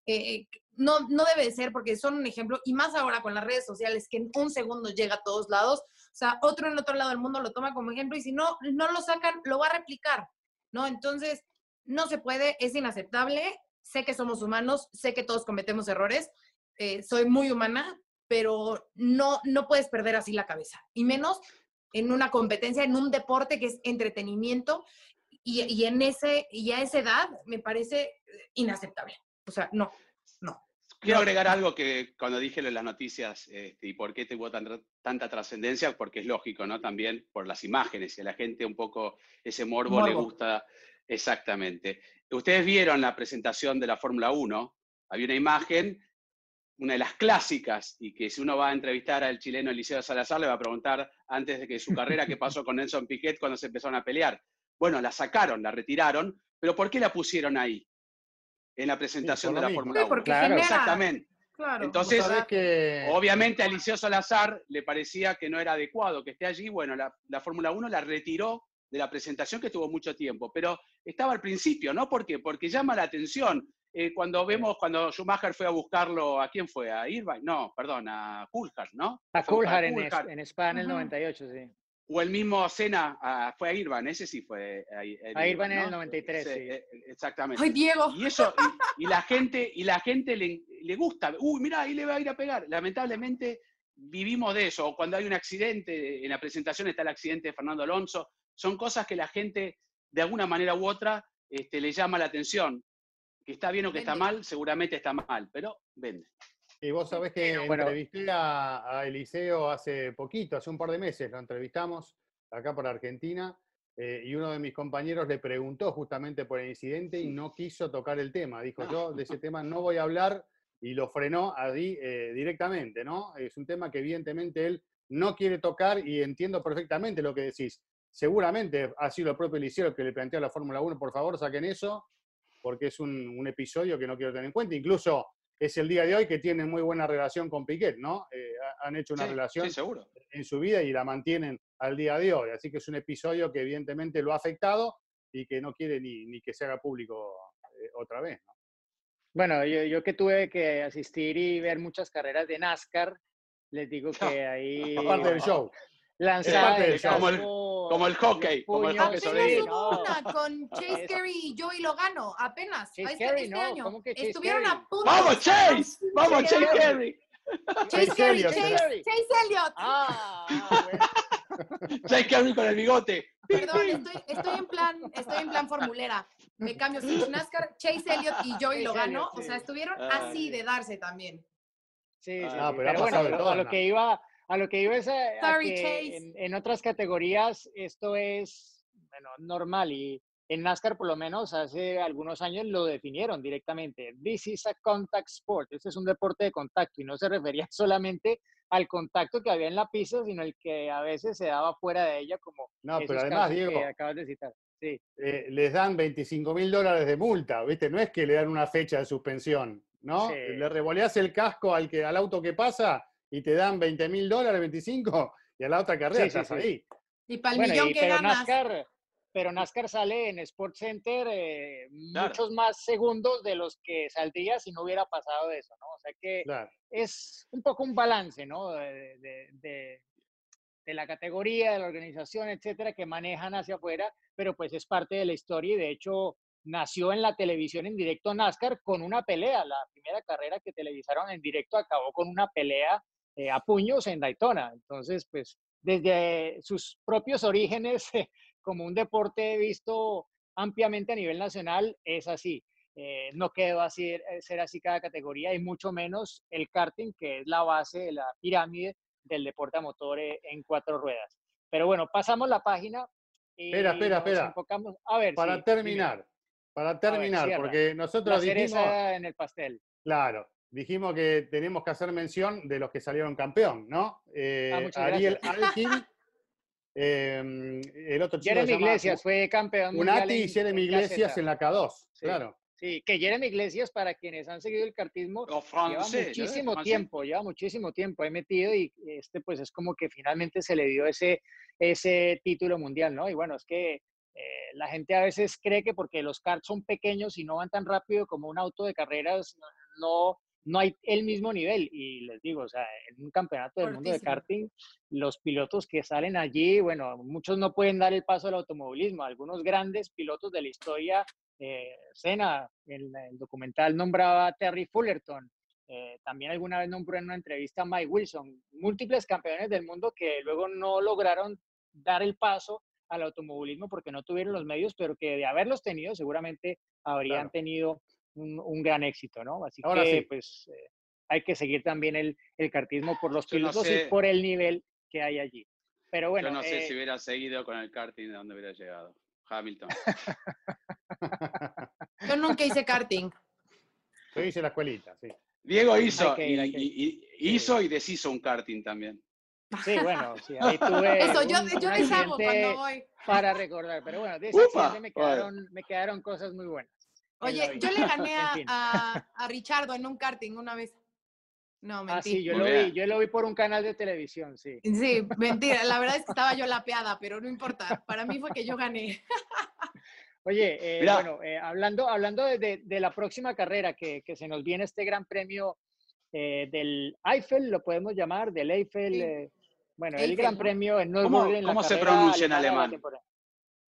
Eh, no, no debe de ser porque son un ejemplo, y más ahora con las redes sociales, que en un segundo llega a todos lados. O sea, otro en el otro lado del mundo lo toma como ejemplo y si no, no lo sacan, lo va a replicar. ¿no? Entonces, no se puede, es inaceptable. Sé que somos humanos, sé que todos cometemos errores, eh, soy muy humana, pero no, no puedes perder así la cabeza, y menos en una competencia, en un deporte que es entretenimiento, y, y en ese, y a esa edad me parece inaceptable. O sea, no, no. Quiero agregar algo que cuando dije las noticias este, y por qué tuvo tanta trascendencia, porque es lógico, ¿no? También por las imágenes, y a la gente un poco ese morbo, le gusta Exactamente. Ustedes vieron la presentación de la Fórmula 1, había una imagen, una de las clásicas, y que si uno va a entrevistar al chileno Eliseo Salazar, le va a preguntar antes de que su carrera qué pasó con Nelson Piquet cuando se empezaron a pelear. Bueno, la sacaron, la retiraron, pero ¿por qué la pusieron ahí? En la presentación de la. Fórmula Sí, 1. porque Claro. genera- Exactamente. Claro. Entonces, que- Obviamente a Eliseo Salazar le parecía que no era adecuado que esté allí. Bueno, la, la Fórmula 1 la retiró de la presentación que tuvo mucho tiempo, pero estaba al principio, ¿no? ¿Por qué? Porque llama la atención. Eh, cuando vemos, cuando Schumacher fue a buscarlo, ¿a quién fue? ¿A Irvine? No, perdón, a Coulthard, ¿no? A Coulthard en, en Spa en el Ujú. 98, sí. O el mismo Senna, fue a Irvine, ese sí fue a, a A Irvine en el ¿no? 93, sí. eh, Exactamente. Ay, Diego. Y eso, y, y la gente, y la gente le, le gusta. Uy, mira, ahí le va a ir a pegar. Lamentablemente vivimos de eso. O Cuando hay un accidente, en la presentación está el accidente de Fernando Alonso. Son cosas que la gente, de alguna manera u otra, este, le llama la atención. Que está bien o que está mal, seguramente está mal, pero vende. Y vos sabés que Bueno. entrevisté a, a Eliseo hace poquito, hace un par de meses, lo entrevistamos acá por Argentina, eh, y uno de mis compañeros le preguntó justamente por el incidente y no quiso tocar el tema. Dijo, yo de ese tema no voy a hablar y lo frenó allí eh, directamente, ¿no? Es un tema que evidentemente él no quiere tocar y entiendo perfectamente lo que decís. Seguramente ha sido el propio Eliseo el que le planteó a la Fórmula 1, por favor, saquen eso, porque es un, un episodio que no quiero tener en cuenta. Incluso es el día de hoy que tienen muy buena relación con Piquet, ¿no? Eh, ha- han hecho una Sí, relación sí, seguro. en su vida y la mantienen al día de hoy. Así que es un episodio que evidentemente lo ha afectado y que no quiere ni, ni que se haga público eh, otra vez. ¿no? Bueno, yo, yo que tuve que asistir y ver muchas carreras de NASCAR, les digo que ahí Aparte del show. Lanzada de. Como el- como el hockey, como el hockey sobre no. una con Chase. Carey y Joey Logano, apenas. Chase a este, Carey, este no, año. ¿cómo que Chase Estuvieron Carey? a punto. ¡Vamos, Chase! ¡Vamos, Chase Carey! Chase Chase Carey, Chase, Carey. Chase Elliott. Ah, bueno. Chase Carey con el bigote. Perdón, estoy, estoy en plan, estoy en plan formulera. Me cambio Switch NASCAR, Chase Elliott y Joey Chase Logano. Elliott, O sí. sea, estuvieron Ay. así de darse también. Sí, sí, Ah, pero pero bueno, de a lo que iba, a lo que iba es a, a Sorry, que Chase. en, en otras categorías esto es bueno, normal y en NASCAR por lo menos hace algunos años lo definieron directamente. This is a contact sport. Este es un deporte de contacto y no se refería solamente al contacto que había en la pista, sino el que a veces se daba fuera de ella, como No, pero esos además, casos que Diego, acabas de citar. Sí, eh, les dan 25 mil dólares de multa, ¿viste? No es que le dan una fecha de suspensión, ¿no? Sí. Le revoleás el casco al, que, al auto que pasa y te dan 20 mil dólares, 25, y a la otra carrera Sí, estás sí. ahí. Y para el Bueno, millón y- que pero ganas. NASCAR, pero NASCAR sale en Sports Center eh, Claro. muchos más segundos de los que saldría si no hubiera pasado eso, ¿no? O sea que Claro. es un poco un balance, ¿no? De, de- de- de la categoría, de la organización, etcétera, que manejan hacia afuera, pero pues es parte de la historia y de hecho nació en la televisión en directo NASCAR con una pelea. La primera carrera que televisaron en directo acabó con una pelea eh, a puños en Daytona. Entonces, pues desde sus propios orígenes, como un deporte visto ampliamente a nivel nacional, es así. Eh, no quedó así, eh, ser así cada categoría y mucho menos el karting, que es la base de la pirámide del deporte a motor eh, en cuatro ruedas. Pero bueno, pasamos la página. Y Espera, espera, espera. enfocamos- A ver, Para sí, terminar, para terminar, cierra. porque La nosotros dijimos, cereza en el pastel. claro, dijimos que tenemos que hacer mención de los que salieron campeón, ¿no? Eh, Ah, Ariel Alkin, eh, el otro chico Jeremy Iglesias fue campeón mundial Unati y Jeremy Iglesias en la K2, Sí. claro. Sí, que Jeremy Iglesias, para quienes han seguido el kartismo, O lleva francés. ¿no? muchísimo tiempo, lleva muchísimo tiempo ahí metido y este pues es como que finalmente se le dio ese, ese título mundial, ¿no? Y bueno, es que eh, la gente a veces cree que porque los karts son pequeños y no van tan rápido como un auto de carreras, no, no hay el mismo nivel. Y les digo, o sea, en un campeonato del mundo de karting, los pilotos que salen allí, bueno, muchos no pueden dar el paso al automovilismo. Algunos grandes pilotos de la historia, eh, Senna, en el documental nombraba a Terry Fullerton. eh, también alguna vez nombró en una entrevista a Mike Wilson, múltiples campeones del mundo que luego no lograron dar el paso al automovilismo porque no tuvieron los medios, pero que de haberlos tenido seguramente habrían Claro. tenido un, un gran éxito, ¿no? Así Ahora que sí. pues eh, hay que seguir también el, el kartismo por los Yo no pilotos sé. y por el nivel que hay allí. Pero bueno, Yo no sé eh, si hubiera seguido con el karting de dónde hubiera llegado. Hamilton. Yo nunca hice karting. Yo hice la escuelita, sí. Diego hizo, ir, y, y- y- hizo y deshizo un karting también. Sí, bueno, sí, ahí tuve Eso, yo, un- yo un les hago cuando voy. para recordar, pero bueno, de ese me quedaron, me quedaron cosas muy buenas. En Oye, yo le gané En a, fin. a, a Richardo en un karting una vez. No, mentira. Ah, sí, yo lo vi, yo lo vi por un canal de televisión, sí. Sí, mentira. La verdad es que estaba yo lapeada, pero no importa. Para mí fue que yo gané. Oye, eh, bueno, eh, hablando, hablando de, de- de la próxima carrera que, que se nos viene este gran premio eh, del Eiffel, lo podemos llamar, del Eiffel, Sí. eh, bueno, el Eiffel, gran ¿no? premio en ¿Cómo- Nürburgring. la cómo se pronuncia en alemán?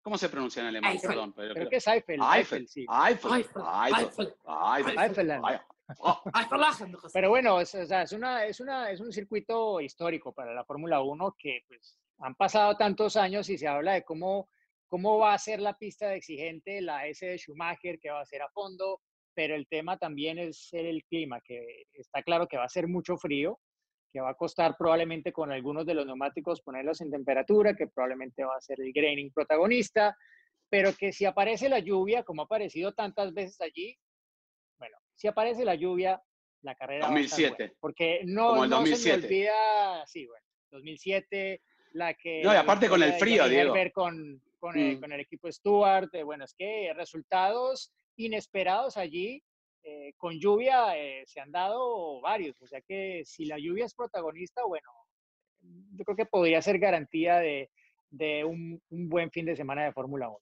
¿Cómo se pronuncia en alemán? Eiffel. Perdón, pero Creo que es Eiffel, Eiffel, Eiffel, sí. Eiffel, Eiffel, Eiffel, Eiffel, Eiffel. Eiffel. Oh. Pero bueno, es, o sea, es, una, es, una, es un circuito histórico para la Fórmula 1 que pues, han pasado tantos años y se habla de cómo, cómo va a ser la pista de exigente, la S de Schumacher, que va a ser a fondo, pero el tema también es el clima, que está claro que va a ser mucho frío, que va a costar probablemente con algunos de los neumáticos ponerlos en temperatura, que probablemente va a ser el graining protagonista, pero que si aparece la lluvia, como ha aparecido tantas veces allí, bueno, si aparece la lluvia, la carrera va a estar 2007. buena, porque no, Como el no se 2007. me olvida, sí, bueno, 2007, la que... No, y aparte con el frío, Diego. Herbert Con, con, el, Mm. con el equipo Stuart, eh, bueno, es que resultados inesperados allí, eh, con lluvia eh, se han dado varios, o sea que si la lluvia es protagonista, bueno, yo creo que podría ser garantía de, de un, un buen fin de semana de Fórmula 1.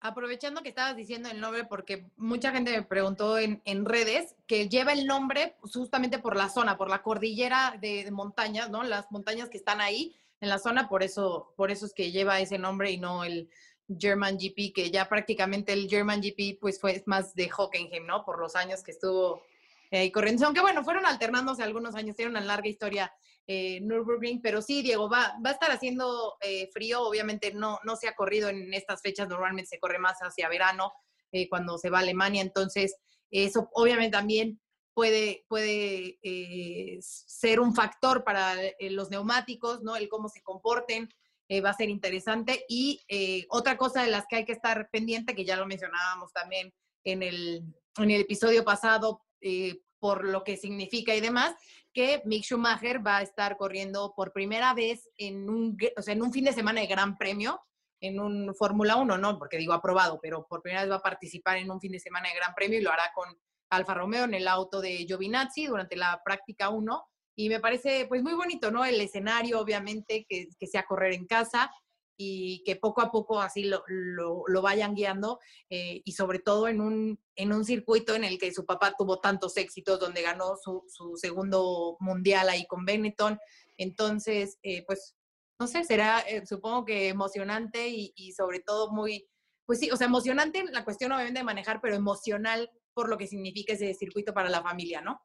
Aprovechando que estabas diciendo el nombre, porque mucha gente me preguntó en, en redes que lleva el nombre justamente por la zona, por la cordillera de, de montañas, ¿no? Las montañas que están ahí en la zona, por eso, por eso es que lleva ese nombre y no el German GP, que ya prácticamente el German GP pues fue más de Hockenheim, ¿no? Por los años que estuvo ahí corriendo. Aunque bueno, fueron alternándose algunos años, tiene una larga historia eh, Nürburgring, pero sí, Diego, va, va a estar haciendo eh, frío, obviamente no, no se ha corrido en estas fechas, normalmente se corre más hacia verano, eh, cuando se va a Alemania, entonces eso obviamente también puede, puede eh, ser un factor para eh, los neumáticos, ¿no? El cómo se comporten, eh, va a ser interesante. Y eh, otra cosa de las que hay que estar pendiente, que ya lo mencionábamos también en el, en el episodio pasado, eh, por lo que significa y demás, que Mick Schumacher va a estar corriendo por primera vez en un, o sea, en un fin de semana de Gran Premio, en un Fórmula 1, no, porque digo aprobado, pero por primera vez va a participar en un fin de semana de Gran Premio y lo hará con Alfa Romeo en el auto de Giovinazzi durante la práctica 1. Y me parece pues muy bonito, ¿no? El escenario, obviamente, que, sea correr en casa y que poco a poco así lo, lo, vayan guiando eh, y sobre todo en un, en un circuito en el que su papá tuvo tantos éxitos, donde ganó su, su segundo mundial ahí con Benetton. Entonces, eh, pues, no sé, será eh, supongo que emocionante y, y sobre todo muy, pues sí, o sea, emocionante la cuestión obviamente de manejar, pero emocional por lo que significa ese circuito para la familia, ¿no?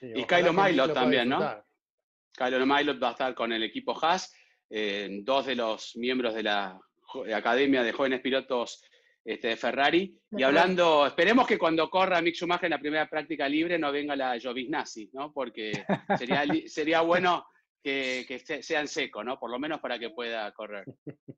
Sí, Y Kylo Milo también, ¿no? Kylo Milot va a estar con el equipo Haas, eh, dos de los miembros de la jo- Academia de Jóvenes Pilotos este, de Ferrari. Y hablando, esperemos que cuando corra Mick Schumacher en la primera práctica libre no venga la Giovinazzi, ¿no? Porque sería, sería bueno que, que se- sean secos, ¿no? Por lo menos para que pueda correr.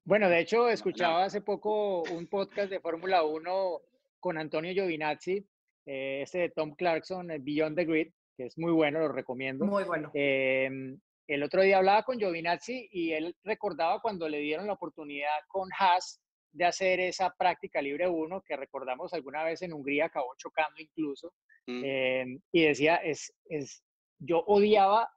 Bueno, de hecho, escuchaba hace poco un podcast de Fórmula 1 con Antonio Giovinazzi, eh, este de Tom Clarkson, eh, Beyond the Grid, que es muy bueno, lo recomiendo. Muy bueno. Em, el otro día hablaba con Giovinazzi y él recordaba cuando le dieron la oportunidad con Haas de hacer esa práctica libre 1, que recordamos alguna vez en Hungría acabó chocando incluso, Mm. em, y decía, es, es, yo odiaba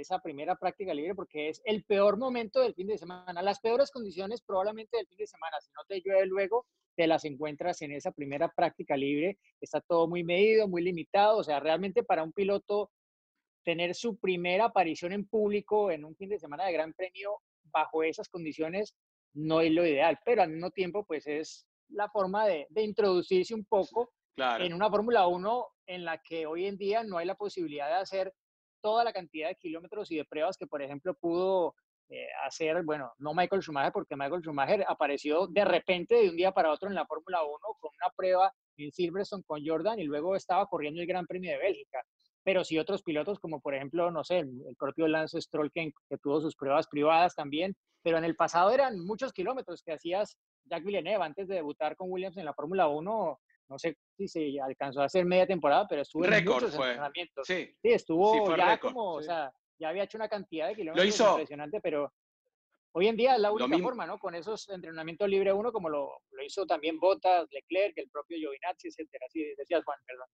esa primera práctica libre porque es el peor momento del fin de semana, las peores condiciones probablemente del fin de semana, si no te llueve luego, te las encuentras en esa primera práctica libre, está todo muy medido, muy limitado, o sea, realmente para un piloto tener su primera aparición en público en un fin de semana de Gran Premio bajo esas condiciones no es lo ideal, pero al mismo tiempo pues es la forma de, de introducirse un poco Claro. en una Fórmula 1 en la que hoy en día no hay la posibilidad de hacer toda la cantidad de kilómetros y de pruebas que, por ejemplo, pudo eh, hacer, bueno, no Michael Schumacher, porque Michael Schumacher apareció de repente de un día para otro en la Fórmula 1 con una prueba en Silverstone con Jordan y luego estaba corriendo el Gran Premio de Bélgica. Pero sí otros pilotos, como por ejemplo, no sé, el, propio Lance Stroll, que, que tuvo sus pruebas privadas también, pero en el pasado eran muchos kilómetros que hacías Jack Villeneuve antes de debutar con Williams en la Fórmula 1, no sé si se alcanzó a hacer media temporada, pero estuvo en muchos entrenamientos. Sí, sí estuvo ya como, o sea, ya había hecho una cantidad de kilómetros lo hizo, impresionante, pero hoy en día es la única forma, ¿no? Con esos entrenamientos libre uno, como lo, lo hizo también Bottas, Leclerc, el propio Giovinazzi, etcétera. Así decías, Juan, perdón.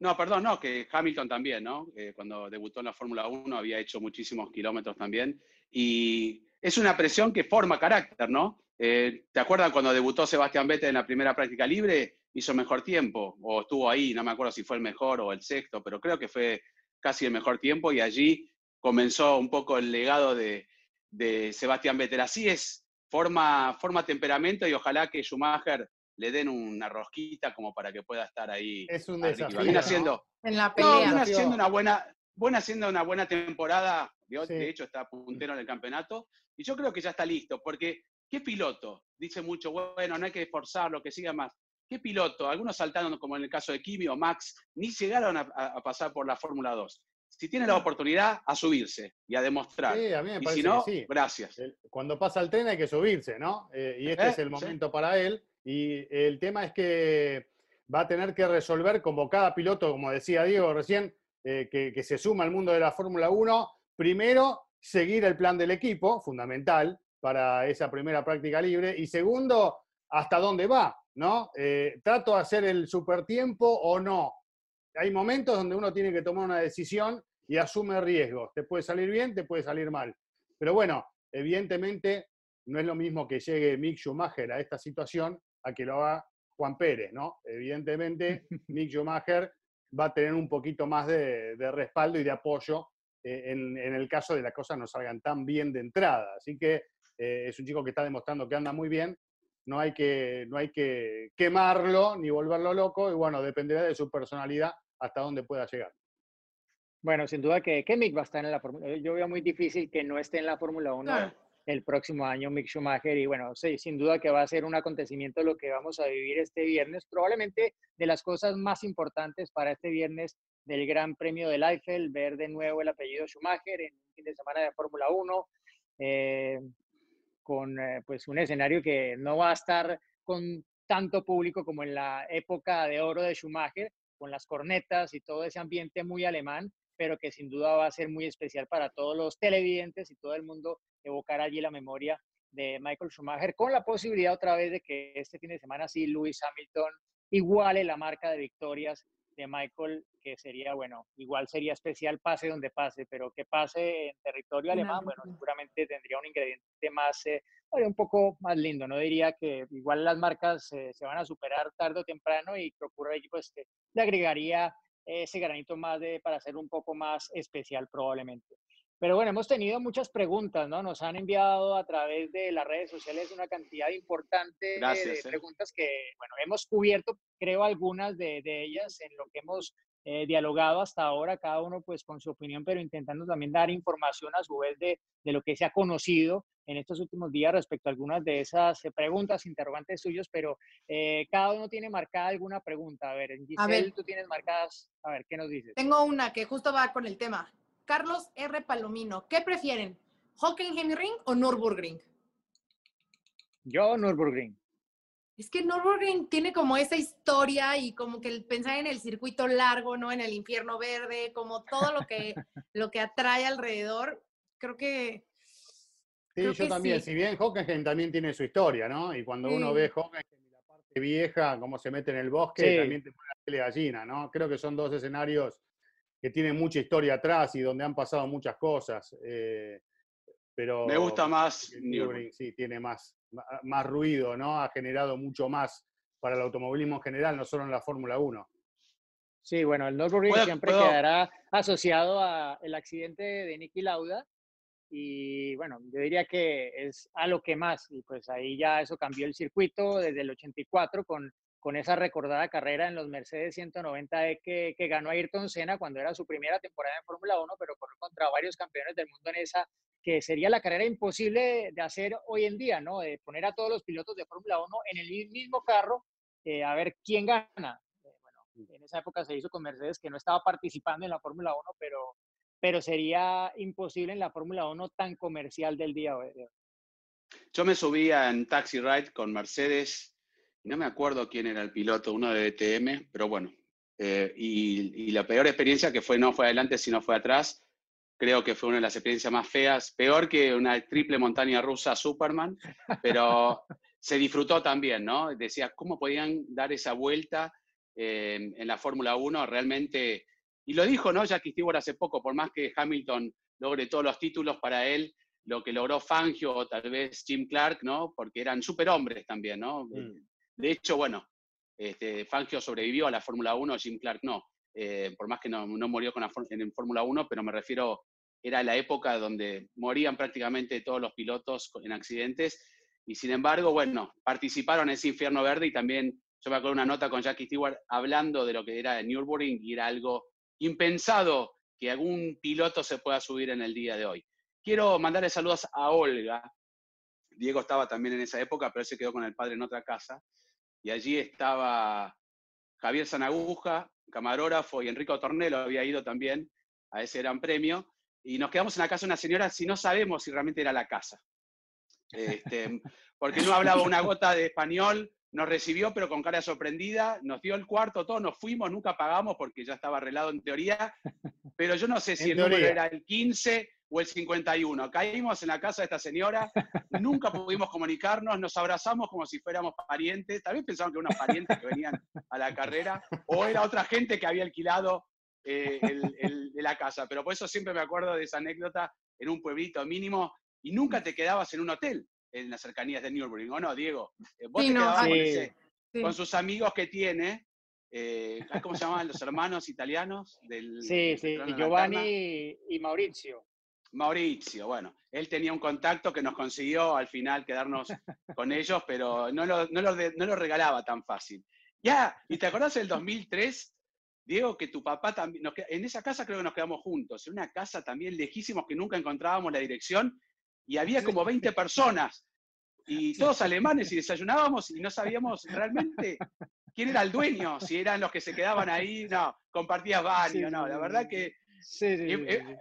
No, perdón, no, que Hamilton también, ¿no? Eh, cuando debutó en la Fórmula 1 había hecho muchísimos kilómetros también. Y es una presión que forma carácter, ¿no? Eh, ¿Te acuerdas cuando debutó Sebastián Vettel en la primera práctica libre? Hizo mejor tiempo, o estuvo ahí, no me acuerdo si fue el mejor o el sexto, pero creo que fue casi el mejor tiempo y allí comenzó un poco el legado de, de Sebastián Vettel. Así es, forma, forma temperamento y ojalá que Schumacher le den una rosquita como para que pueda estar ahí. Es un desafío. Viene haciendo, en la pelea. haciendo una buena, buena haciendo una buena temporada. De hecho, está puntero en el campeonato. Y yo creo que ya está listo, porque ¿qué piloto? Dice mucho, bueno, no hay que esforzarlo, que siga más. ¿Qué piloto? Algunos saltaron, como en el caso de Kimi o Max, ni llegaron a, pasar por la Fórmula 2 si tiene la oportunidad, a subirse y a demostrar. Sí, a mí me parece y si no, gracias. Cuando pasa el tren hay que subirse, ¿no? Eh, y este ¿Eh? es el momento para él. Y el tema es que va a tener que resolver, como cada piloto, como decía Diego recién, eh, que, se suma al mundo de la Fórmula 1, primero, seguir el plan del equipo, fundamental para esa primera práctica libre, y segundo, hasta dónde va, ¿no? Eh, ¿Trato de hacer el super tiempo o no? Hay momentos donde uno tiene que tomar una decisión y asume riesgos. Te puede salir bien, te puede salir mal. Pero bueno, evidentemente no es lo mismo que llegue Mick Schumacher a esta situación a que lo haga Juan Pérez, ¿no? Evidentemente, Mick Schumacher va a tener un poquito más de, respaldo y de apoyo eh, en, el caso de las cosas no salgan tan bien de entrada. Así que eh, es un chico que está demostrando que anda muy bien. No hay, que, no hay que quemarlo ni volverlo loco y bueno, dependerá de su personalidad hasta dónde pueda llegar. Bueno, sin duda que, que Mick va a estar en la Fórmula Yo veo muy difícil que no esté en la Fórmula 1 el próximo año Mick Schumacher y bueno, sí, sin duda que va a ser un acontecimiento lo que vamos a vivir este viernes, probablemente de las cosas más importantes para este viernes del Gran Premio del Eiffel, ver de nuevo el apellido Schumacher en un fin de semana de Fórmula 1, eh, con eh, pues un escenario que no va a estar con tanto público como en la época de oro de Schumacher, con las cornetas y todo ese ambiente muy alemán, pero que sin duda va a ser muy especial para todos los televidentes y todo el mundo evocar allí la memoria de Michael Schumacher, con la posibilidad otra vez de que este fin de semana sí Lewis Hamilton iguale la marca de victorias de Michael, que sería, bueno, igual sería especial pase donde pase, pero que pase en territorio alemán, bueno, seguramente tendría un ingrediente más, eh, un poco más lindo, no diría que igual las marcas eh, se van a superar tarde o temprano y que ocurra allí, pues le agregaría ese granito más de, para hacer un poco más especial probablemente. Pero bueno, hemos tenido muchas preguntas, ¿no? Nos han enviado a través de las redes sociales una cantidad importante de eh. preguntas que, bueno, hemos cubierto, creo, algunas de, ellas en lo que hemos eh, dialogado hasta ahora, cada uno pues con su opinión, pero intentando también dar información a su vez de, de lo que se ha conocido en estos últimos días respecto a algunas de esas eh, preguntas, interrogantes suyos, pero cada uno tiene marcada alguna pregunta. A ver, Giselle, a ver, tú tienes marcadas, a ver, ¿qué nos dices? Tengo una que justo va con el tema. Carlos R. Palomino, ¿qué prefieren? ¿Hockenheimring o Nürburgring? Yo, Nürburgring. Es que Nürburgring tiene como esa historia y como que el pensar en el circuito largo, ¿no? En el infierno verde, como todo lo que, lo que atrae alrededor, creo que... Sí, yo también. Si bien Hockenheim también tiene su historia, ¿no? Y cuando uno ve Hockenheim la parte vieja, cómo se mete en el bosque, también te pone la gallina, ¿no? Creo que son dos escenarios que tiene mucha historia atrás y donde han pasado muchas cosas. Eh, pero Me gusta más Nürburgring. Sí, tiene más, más ruido, ¿no? Ha generado mucho más para el automovilismo en general, no solo en la Fórmula 1. Sí, bueno, el Nürburgring siempre quedará asociado al accidente de Niki Lauda y bueno, yo diría que es a lo que más, y pues ahí ya eso cambió el circuito desde el 84 con con esa recordada carrera en los Mercedes 190E que, que ganó Ayrton Senna cuando era su primera temporada en Fórmula 1, pero corrió contra varios campeones del mundo en esa, que sería la carrera imposible de hacer hoy en día, ¿no? De poner a todos los pilotos de Fórmula 1 en el mismo carro, eh, a ver quién gana. Eh, bueno, en esa época se hizo con Mercedes, que no estaba participando en la Fórmula 1, pero, pero sería imposible en la Fórmula 1 tan comercial del día de hoy. Yo me subía en Taxi Ride con Mercedes, no me acuerdo quién era el piloto, uno de DTM, pero bueno. Eh, y, la peor experiencia que fue no fue adelante, sino fue atrás. Creo que fue una de las experiencias más feas, peor que una triple montaña rusa Superman, pero se disfrutó también, ¿no? Decía, ¿cómo podían dar esa vuelta eh, en la Fórmula 1? Realmente, y lo dijo, ¿no? Jackie Stewart hace poco, por más que Hamilton logre todos los títulos para él, lo que logró Fangio o tal vez Jim Clark, ¿no? Porque eran superhombres también, ¿no? Mm. De hecho, bueno, este, Fangio sobrevivió a la Fórmula 1, Jim Clark no. Eh, por más que no, murió con la, en Fórmula 1, pero me refiero, era la época donde morían prácticamente todos los pilotos en accidentes. Y sin embargo, bueno, participaron en ese infierno verde y también yo me acuerdo una nota con Jackie Stewart hablando de lo que era Nürburgring y era algo impensado que algún piloto se pueda subir en el día de hoy. Quiero mandarle saludos a Olga. Diego estaba también en esa época, pero se quedó con el padre en otra casa. Y allí estaba Javier Sanaguja, camarógrafo, y Enrico Tornelo había ido también a ese gran premio. Y nos quedamos en la casa de una señora si no sabemos si realmente era la casa. Este, porque no hablaba una gota de español, nos recibió pero con cara sorprendida, nos dio el cuarto, todos nos fuimos, nunca pagamos porque ya estaba arreglado en teoría, pero yo no sé si el número era el 15 o el 51. Caímos en la casa de esta señora, nunca pudimos comunicarnos, nos abrazamos como si fuéramos parientes, tal vez pensaban que eran unos parientes que venían a la carrera, o era otra gente que había alquilado eh, la casa, pero por eso siempre me acuerdo de esa anécdota en un pueblito mínimo y nunca te quedabas en un hotel en las cercanías de Nürburgring, ¿o no, Diego? Eh, vos te quedabas con, sus amigos que tiene, eh, ¿cómo se llaman los hermanos italianos? Del, sí, sí, Giovanni y Maurizio. Mauricio, bueno, él tenía un contacto que nos consiguió al final quedarnos con ellos, pero no lo, no lo, regalaba tan fácil. Ya, ¿y te acordás del 2003? Diego, que tu papá también, en esa casa creo que nos quedamos juntos, en una casa también lejísimos que nunca encontrábamos la dirección y había como 20 personas y todos alemanes y desayunábamos y no sabíamos realmente quién era el dueño, si eran los que se quedaban ahí, no, compartías baño, no, la verdad que sí, sí, eh,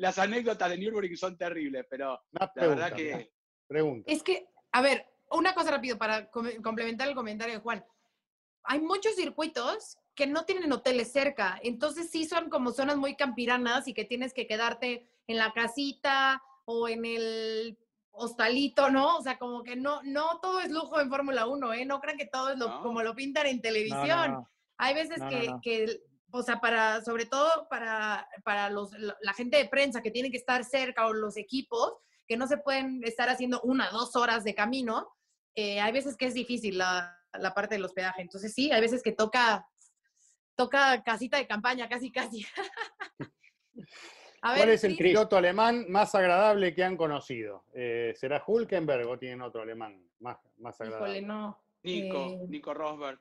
las anécdotas de Nürburgring son terribles, pero la verdad que... Pregunta. Es que, a ver, una cosa rápido para complementar el comentario de Juan. Hay muchos circuitos que no tienen hoteles cerca, entonces sí son como zonas muy campiranas y que tienes que quedarte en la casita o en el hostalito, ¿no? O sea, como que no, no todo es lujo en Fórmula 1, ¿eh? No crean que todo es lo, como lo pintan en televisión. Hay veces que, que, o sea, para, sobre todo para, para los, la gente de prensa que tiene que estar cerca o los equipos que no se pueden estar haciendo una, dos horas de camino, eh, hay veces que es difícil la, la, parte del hospedaje. Entonces sí, hay veces que toca, toca casita de campaña, casi, casi. A ¿Cuál es el piloto alemán más agradable que han conocido? Eh, ¿Será Hulkenberg o tienen otro alemán más, más agradable? no. Nico, eh, Nico Rosberg.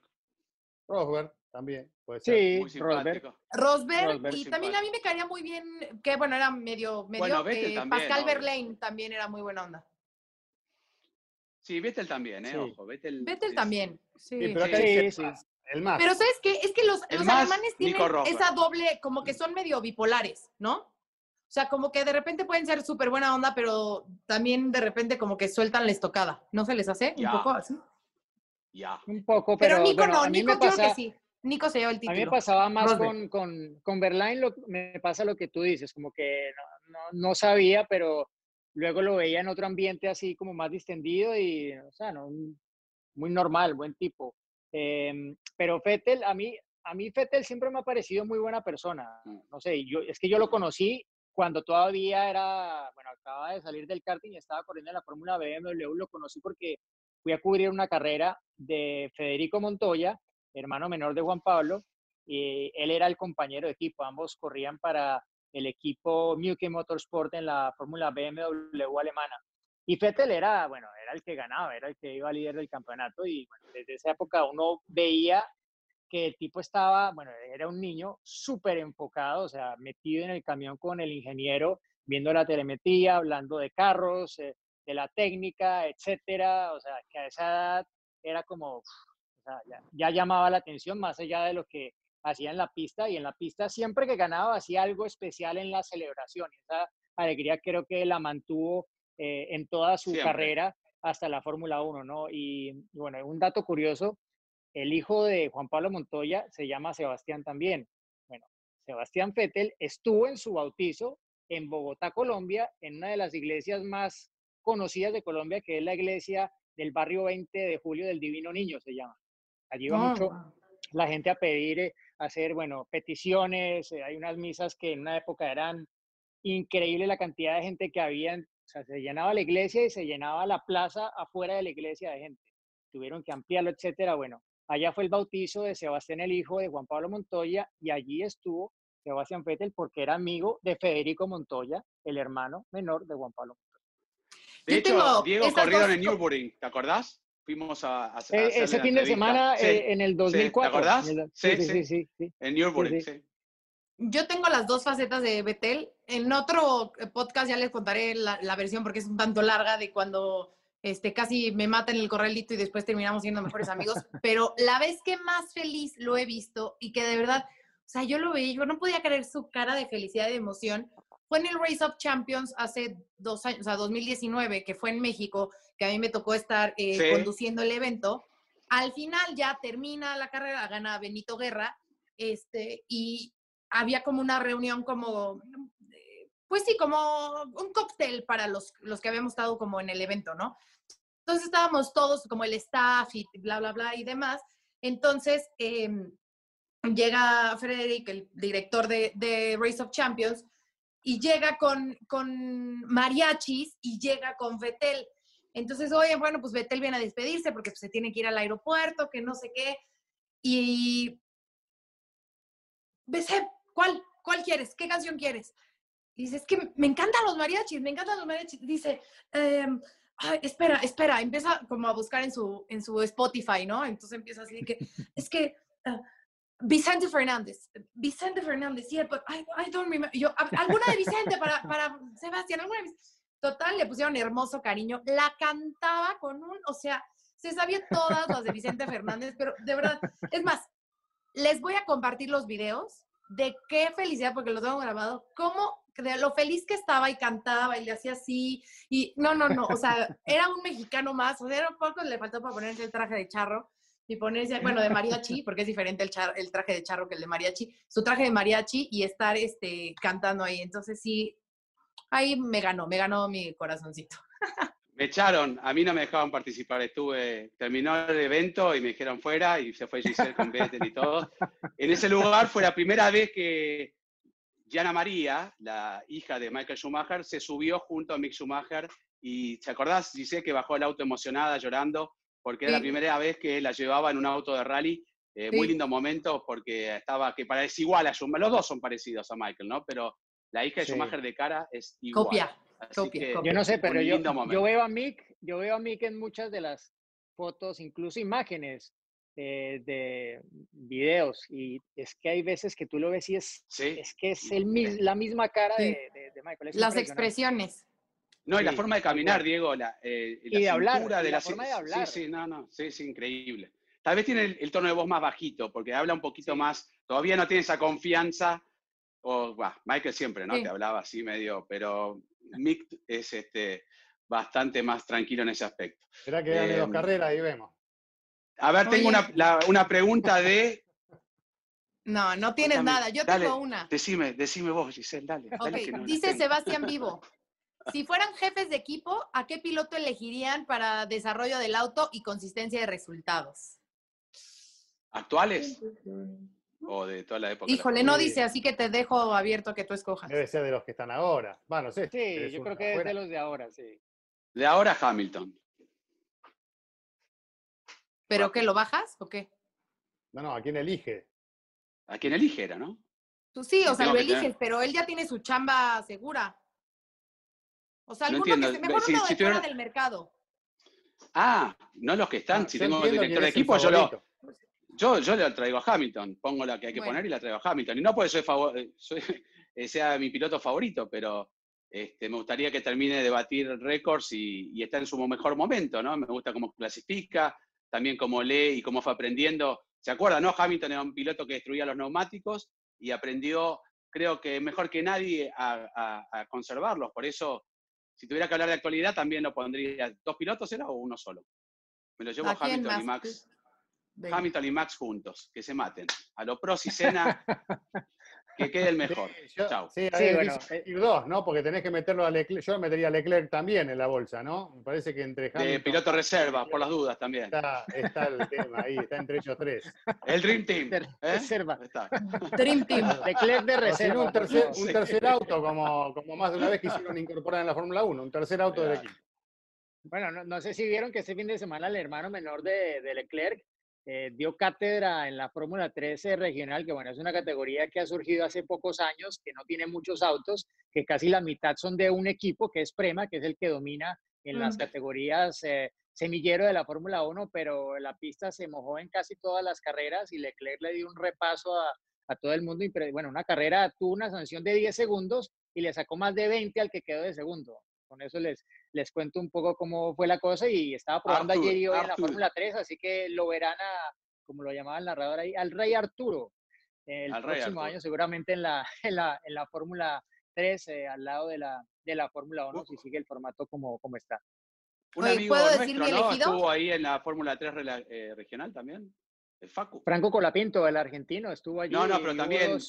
Rosberg. También, puede ser. Sí, Rosberg. Rosberg. y también a mí me caería muy bien, que bueno, era medio, medio eh, Pascal Verlaine también era muy buena onda. Sí, Vettel también, ¿eh? Ojo, Vettel. Vettel también, sí. pero acá sí, el más. Pero ¿sabes qué? Es que los, los alemanes tienen esa doble, como que son medio bipolares, ¿no? O sea, como que de repente pueden ser súper buena onda, pero también de repente como que sueltan la estocada. ¿No se les hace? Un poco así. Ya. Un poco, pero, pero Nico no, Nico creo que sí. Nico se lleva el título. A mí me pasaba más con, con, con Berlain, lo, me pasa lo que tú dices, como que no, no, sabía, pero luego lo veía en otro ambiente así como más distendido y, o sea, no, muy normal, buen tipo. Em, pero Fettel, a mí, a mí Fettel siempre me ha parecido muy buena persona. No sé, yo, es que yo lo conocí cuando todavía era, bueno, acababa de salir del karting y estaba corriendo en la Fórmula BMW, lo conocí porque fui a cubrir una carrera de Federico Montoya hermano menor de Juan Pablo, y él era el compañero de equipo, ambos corrían para el equipo Muke Motorsport en la Fórmula BMW alemana. Y Vettel era, bueno, era el que ganaba, era el que iba líder del campeonato y desde esa época uno veía que el tipo estaba, bueno, era un niño súper enfocado, o sea, metido en el camión con el ingeniero, viendo la telemetría, hablando de carros, eh, de la técnica, etcétera, o sea, que a esa edad era como, ya, llamaba la atención más allá de lo que hacía en la pista y en la pista siempre que ganaba hacía algo especial en la celebración. Esa alegría creo que la mantuvo eh, en toda su carrera hasta la Fórmula 1, ¿no? Y, y bueno, un dato curioso, el hijo de Juan Pablo Montoya se llama Sebastián también. Bueno, Sebastián Fettel estuvo en su bautizo en Bogotá, Colombia, en una de las iglesias más conocidas de Colombia, que es la iglesia del barrio 20 de julio del Divino Niño, se llama. Allí va Oh, mucho wow. la gente a pedir, eh, a hacer, bueno, peticiones. eh, hay unas misas que en una época eran increíble la cantidad de gente que había. O sea, se llenaba la iglesia y se llenaba la plaza afuera de la iglesia de gente. Tuvieron que ampliarlo, etcétera. Bueno, allá fue el bautizo de Sebastián, el hijo de Juan Pablo Montoya, y allí estuvo Sebastián Vettel porque era amigo de Federico Montoya, el hermano menor de Juan Pablo. De Yo hecho, tengo Diego corrieron en Nürburgring, ¿te acordás? Fuimos a, a- a Eh, ese fin de semana Sí, eh, en el 2004. acordás? en el- Sí, sí, sí, sí. sí, sí, sí. en sí. sí. Yo tengo las dos facetas de Betel. En otro eh, podcast ya les contaré la, la versión porque es un tanto larga de cuando este, casi me matan el corralito y después terminamos siendo mejores amigos. Pero la vez que más feliz lo he visto y que de verdad, o sea, yo lo veía, yo no podía creer su cara de felicidad y de emoción. Fue en el Race of Champions hace dos años, o sea, 2019, que fue en México, que a mí me tocó estar eh, Sí. conduciendo el evento. Al final ya termina la carrera, gana Benito Guerra, este, y había como una reunión como, eh, pues sí, como un cóctel para los, los que habíamos estado como en el evento, ¿no? Entonces estábamos todos como el staff y bla, bla, bla y demás. Entonces em, llega Frederick, el director de, de Race of Champions, y llega con, con mariachis y llega con Vettel. Entonces, oye, bueno, pues Vettel viene a despedirse porque se tiene que ir al aeropuerto, que no sé qué. Y Besep, ¿cuál? ¿Cuál quieres? ¿Qué canción quieres? Y dice, es que me encantan los mariachis, me encantan los mariachis. Dice, em, "Ay, espera, espera, empieza como a buscar en su, en su Spotify, ¿no? Entonces empieza así que, es que ah, Vicente Fernández, Vicente Fernández, yeah, but I, I don't remember. Yo, "A- alguna de Vicente para, para Sebastián, alguna de Vicente. Total, le pusieron hermoso cariño. La cantaba con un, o sea, se sabía todas las de Vicente Fernández, pero de verdad, es más, les voy a compartir los videos de qué felicidad, porque los tengo grabado, cómo, de lo feliz que estaba y cantaba y le hacía así, y no, no, no, o sea, era un mexicano más, o sea, era poco le faltó para ponerse el traje de charro y ponerse, bueno, de mariachi, porque es diferente el, char- el traje de charro que el de mariachi, su traje de mariachi y estar este, cantando ahí, entonces sí, ahí me ganó, me ganó mi corazoncito. Me echaron, a mí no me dejaban participar, estuve, terminó el evento y me dijeron fuera y se fue Giselle con Vettel y todo. En ese lugar fue la primera vez que Gianna María, la hija de Michael Schumacher, se subió junto a Mick Schumacher y ¿te acordás, Giselle, que bajó el auto emocionada, llorando? Porque era la Sí. primera vez que la llevaba en un auto de rally. Eh, Muy Sí. lindo momento porque estaba, que parece igual a Schumacher, los dos son parecidos a Michael, ¿no? Pero la hija de Sí. Schumacher de cara es igual. Copia, Así copia, que- copia. Yo no sé, pero yo, yo veo a Mick, yo veo a Mick en muchas de las fotos, incluso imágenes eh, de videos, y es que hay veces que tú lo ves y es, Sí. es que es el, la misma cara Sí. de, de- de Michael. es Las expresiones. No, y la forma de caminar. Diego, la, eh, la Y de hablar, la la, forma de hablar. Sí, sí, no, no, sí, sí, increíble. Tal vez tiene el, el tono de voz más bajito, porque habla un poquito Sí. más, todavía no tiene esa confianza, o, bah, Michael siempre, ¿no? Sí. Que hablaba así medio, pero Mick es este, bastante más tranquilo en ese aspecto. Será que gane dos Em, carreras y vemos. A ver, tengo una, la- una pregunta de... No, no tienes nada. Yo dale, tengo una. Decime, decime vos, Giselle, dale. Ok, dale que no la dice. Sebastián Vivo. Si fueran jefes de equipo, ¿a qué piloto elegirían para desarrollo del auto y consistencia de resultados? ¿Actuales? ¿O de toda la época? Híjole, no Sí. dice, así que te dejo abierto que tú escojas. Debe ser de los que están ahora. Va, no sé. Sí, tenés yo creo que es de los de ahora, sí. De ahora Hamilton. ¿Pero qué, lo bajas o qué? No, no, ¿a quién elige? ¿A quién elige era, no? Pues sí, o sea, lo tener- eliges, pero él ya tiene su chamba segura. O sea, No alguno entiendo, que se mejor si- uno si de fuera del mercado. Ah, no los que están. Ah, si yo tengo entiendo director de equipo, yo, lo, yo, yo le traigo a Hamilton. Pongo la que hay que Bueno. poner y la traigo a Hamilton. Y no porque soy favor- eh, soy- eh, sea mi piloto favorito, pero este, me gustaría que termine de batir récords y, y está en su mejor momento, ¿no? Me gusta cómo clasifica, también cómo lee y cómo fue aprendiendo. ¿Se acuerdan, no? Hamilton era un piloto que destruía los neumáticos y aprendió, creo que mejor que nadie, a, a- a conservarlos. Por eso Si tuviera que hablar de actualidad, también lo pondría. ¿Dos pilotos era o uno solo? Me lo llevo Hamilton y Max. Hamilton y Max juntos, que se maten. A los pros y cena, que quede el mejor. Chao. Sí, sí bueno, eh, dos, ¿no? Porque tenés que meterlo a Leclerc. Yo metería a Leclerc también en la bolsa, ¿no? Me parece que entre Hamilton, De piloto reserva, por las dudas también. Está, está, el tema ahí, está entre ellos tres. El Dream Team. ¿eh? Reserva. Está. Dream Team. Leclerc de reserva. un tercer, un tercer auto, como, como más de una vez quisieron incorporar en la Fórmula 1, un tercer auto del equipo. Bueno, no, no, sé si vieron que este fin de semana el hermano menor de, de Leclerc eh, dio cátedra en la Fórmula 13 regional, que bueno, es una categoría que ha surgido hace pocos años, que no tiene muchos autos, que casi la mitad son de un equipo, que es Prema, que es el que domina en las categorías eh, semillero de la Fórmula 1, pero la pista se mojó en casi todas las carreras y Leclerc le dio un repaso a, a todo el mundo. Bueno, una carrera tuvo una sanción de 10 segundos y le sacó más de 20 al que quedó de segundo. Con eso les, les cuento un poco cómo fue la cosa y estaba probando ayer y hoy en la Fórmula 3, así que lo verán a, como lo llamaba el narrador ahí, al Rey Arturo. El próximo año seguramente en la, en la, en la Fórmula 3, eh, al lado de la, de la Fórmula 1, si sigue el formato como, como está. Un amigo ¿puedo nuestro, decir ¿no? Estuvo ahí en la Fórmula 3 eh, regional también, el Facu. Franco Colapinto, el argentino, estuvo allí. No, no, pero también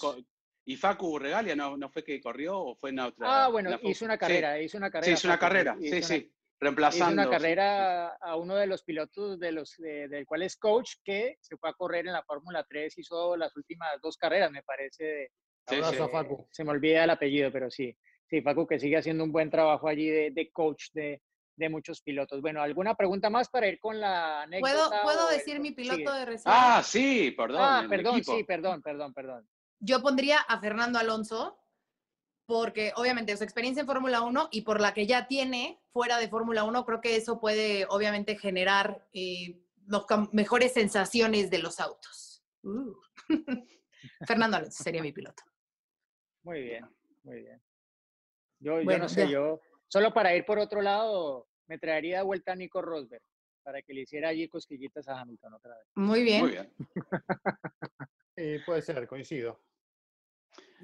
¿Y Facu Regalia no, no fue que corrió o fue en otra? Ah, bueno, hizo una carrera, hizo una carrera. Sí, hizo una carrera, sí, sí, reemplazando. Hizo una carrera a uno de los pilotos de los, del cual es coach, que se fue a correr en la Fórmula 3, hizo las últimas dos carreras, me parece. Sí, sí. Facu. Se me olvida el apellido, pero sí. Sí, Facu que sigue haciendo un buen trabajo allí de, de coach de, de muchos pilotos. Bueno, ¿alguna pregunta más para ir con la anécdota? ¿Puedo, ¿puedo decir mi piloto de reserva? Ah, sí, perdón. Ah, perdón, sí, perdón, perdón, perdón yo pondría a Fernando Alonso, porque obviamente su experiencia en Fórmula 1 y por la que ya tiene fuera de Fórmula 1, creo que eso puede obviamente generar eh, mejores sensaciones de los autos. Uh. Fernando Alonso sería mi piloto. Muy bien, muy bien. Yo, no sé, yo solo para ir por otro lado, me traería de vuelta a Nico Rosberg para que le hiciera allí cosquillitas a Hamilton otra vez. Muy bien. Muy bien. puede ser, coincido.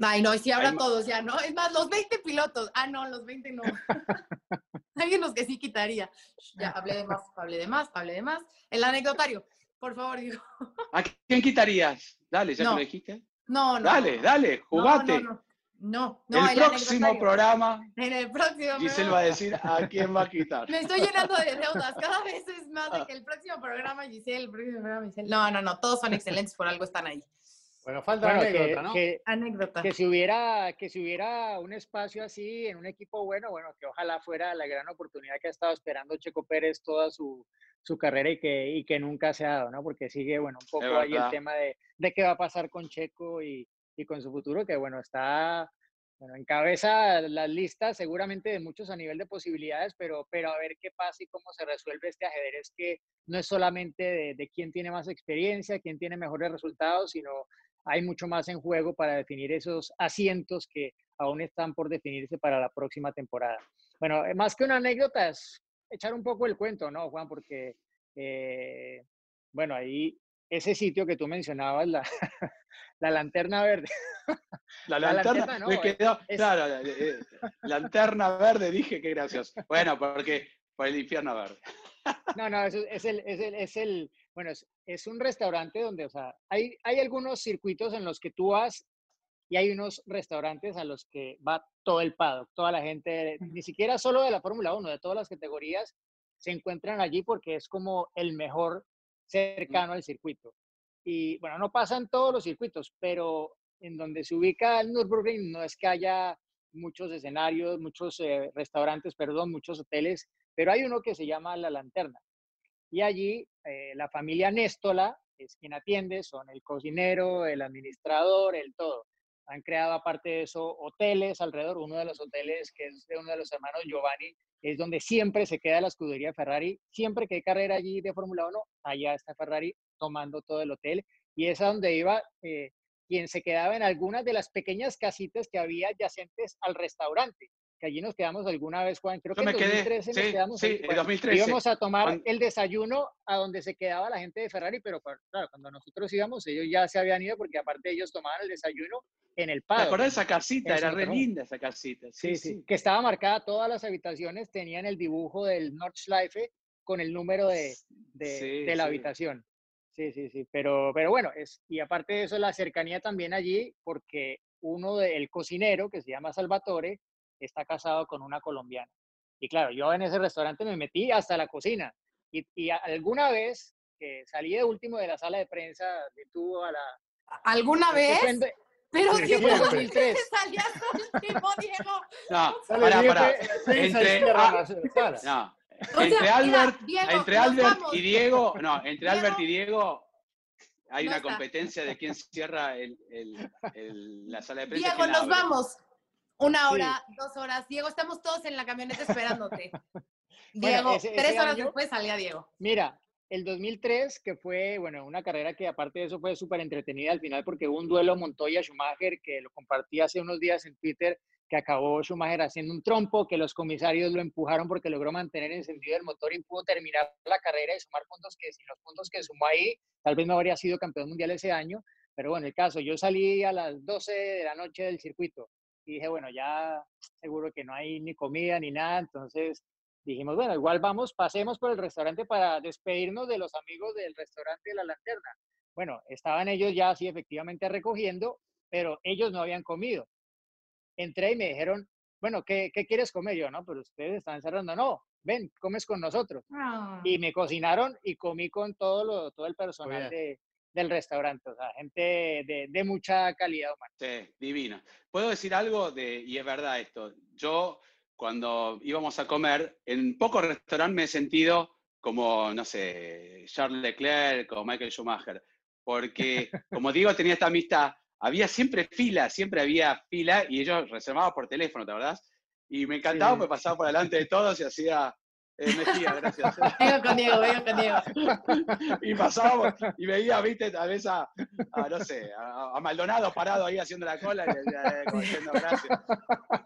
Ay, no, y si hablan todos ya, ¿no? Es más, los 20 pilotos. Ah, no, los 20 no. Hay unos que sí quitaría. Ya, hablé de más, hablé de más, hablé de más. El anecdotario, por favor, digo. ¿A quién quitarías? Dale, ya te lo dijiste. No, no. Dale, dale, jugate. No, no, no. el, próximo programa. En el próximo Giselle va a decir a quién va a quitar. Me estoy llenando de deudas. Cada vez es más de que el próximo programa, Giselle, el próximo programa, Giselle. No, no, no. Todos son excelentes, por algo están ahí. Bueno, falta anécdota, que, ¿no? Que, anécdota. Que si, hubiera, que si hubiera un espacio así en un equipo bueno, bueno, que ojalá fuera la gran oportunidad que ha estado esperando Checo Pérez toda su, su carrera y que, y que nunca se ha dado, ¿no? Porque sigue, bueno, un poco ahí el tema de, de qué va a pasar con Checo y, y con su futuro, que bueno, está bueno, encabeza las listas seguramente de muchos a nivel de posibilidades, pero, pero a ver qué pasa y cómo se resuelve este ajedrez que no es solamente de, de quién tiene más experiencia, quién tiene mejores resultados, sino hay mucho más en juego para definir esos asientos que aún están por definirse para la próxima temporada. Bueno, eh, más que una anécdota es echar un poco el cuento, ¿no, Juan? Porque, eh, bueno, ahí ese sitio que tú mencionabas, la, la lanterna verde. La lanterna, me quedó, claro, eh, lanterna verde, dije, qué gracioso. Bueno, porque por el infierno verde. No, no, es, es, el, es, el, es el, bueno, es, un restaurante donde, o sea, hay, hay algunos circuitos en los que tú vas y hay unos restaurantes a los que va todo el paddock, toda la gente, ni siquiera solo de la Fórmula 1, de todas las categorías, se encuentran allí porque es como el mejor cercano al circuito. Y bueno, no pasan todos los circuitos, pero en donde se ubica el Nürburgring no es que haya muchos escenarios, muchos eh, restaurantes, perdón, muchos hoteles, pero hay uno que se llama La Lanterna. Y allí eh, la familia Néstola es quien atiende, son el cocinero, el administrador, el todo. Han creado aparte de eso hoteles alrededor, uno de los hoteles que es de uno de los hermanos Giovanni, es donde siempre se queda la escudería Ferrari, siempre que hay carrera allí de Fórmula 1, allá está Ferrari tomando todo el hotel y es a donde iba eh, quien se quedaba en algunas de las pequeñas casitas que había adyacentes al restaurante. Que allí nos quedamos alguna vez, Juan. Creo Yo que en quedé, 2013 nos sí, quedamos. sí, en bueno, 2013. Íbamos a tomar Cuando- el desayuno a donde se quedaba la gente de Ferrari, pero claro, cuando nosotros íbamos, ellos ya se habían ido porque aparte ellos tomaban el desayuno en el ¿Te paddock. acordás de esa casita? Era re linda esa casita. Sí, sí, que estaba marcada, todas las habitaciones tenían el dibujo del Nordschleife con el número de, de, Sí, de la sí. habitación. Sí, sí, sí, pero, pero bueno, es, y aparte de eso, la cercanía también allí, porque uno del cocinero, que se llama Salvatore, está casado con una colombiana. Y claro, yo en ese restaurante me metí hasta la cocina. Y, y alguna vez que salí de último de la sala de prensa, de tú a la... ¿Alguna vez? Pero fue fue 2003. salías último, Diego. No, Diego, prensa y Entre-. No, O entre sea, mira, Albert, Diego, entre nos Albert y Diego, no, entre Albert y Diego, Diego hay no una está. competencia de quién cierra el, el- el- la sala de prensa. Diego, nos abre. vamos. Una Sí. hora, dos horas. Diego, estamos todos en la camioneta esperándote. Diego, ese- ese tres horas año- después salía Diego. Mira, el 2003, que fue, bueno, una carrera que aparte de eso fue súper entretenida al final porque hubo un duelo Montoya-Schumacher que lo compartí hace unos días en Twitter, que acabó Schumacher haciendo un trompo, que los comisarios lo empujaron porque logró mantener encendido el motor y pudo terminar la carrera y sumar puntos que sin los puntos que sumó ahí, tal vez no habría sido campeón mundial ese año, pero bueno, el caso, yo salí a las 12 de la noche del circuito y dije, bueno, ya seguro que no hay ni comida ni nada, entonces dijimos, bueno, igual vamos, pasemos por el restaurante para despedirnos de los amigos del restaurante de la lanterna. Bueno, estaban ellos ya así efectivamente recogiendo, pero ellos no habían comido. Entré y me dijeron, bueno, ¿qué, qué quieres comer? Yo, no, pero ustedes están cerrando. No, ven, comes con nosotros. Ah. Y me cocinaron y comí con todo, lo, todo el personal de, del restaurante, o sea, gente de, de mucha calidad humana. Sí, divino. ¿Puedo decir algo? De, y es verdad esto. Yo, cuando íbamos a comer, en pocos restaurantes me he sentido como, no sé, Charles Leclerc o Michael Schumacher. Porque, como digo, tenía esta amistad. Había siempre fila, siempre había fila y ellos reservaban por teléfono, ¿te acordás? Y me encantaba, Sí. me pasaba por delante de todos y hacía, eh, Mejía, gracias. Vengo con Diego, vengo con Diego. y pasábamos y veía, viste, tal vez a, a, no sé, a, a Maldonado parado ahí haciendo la cola y decía, eh, como diciendo gracias.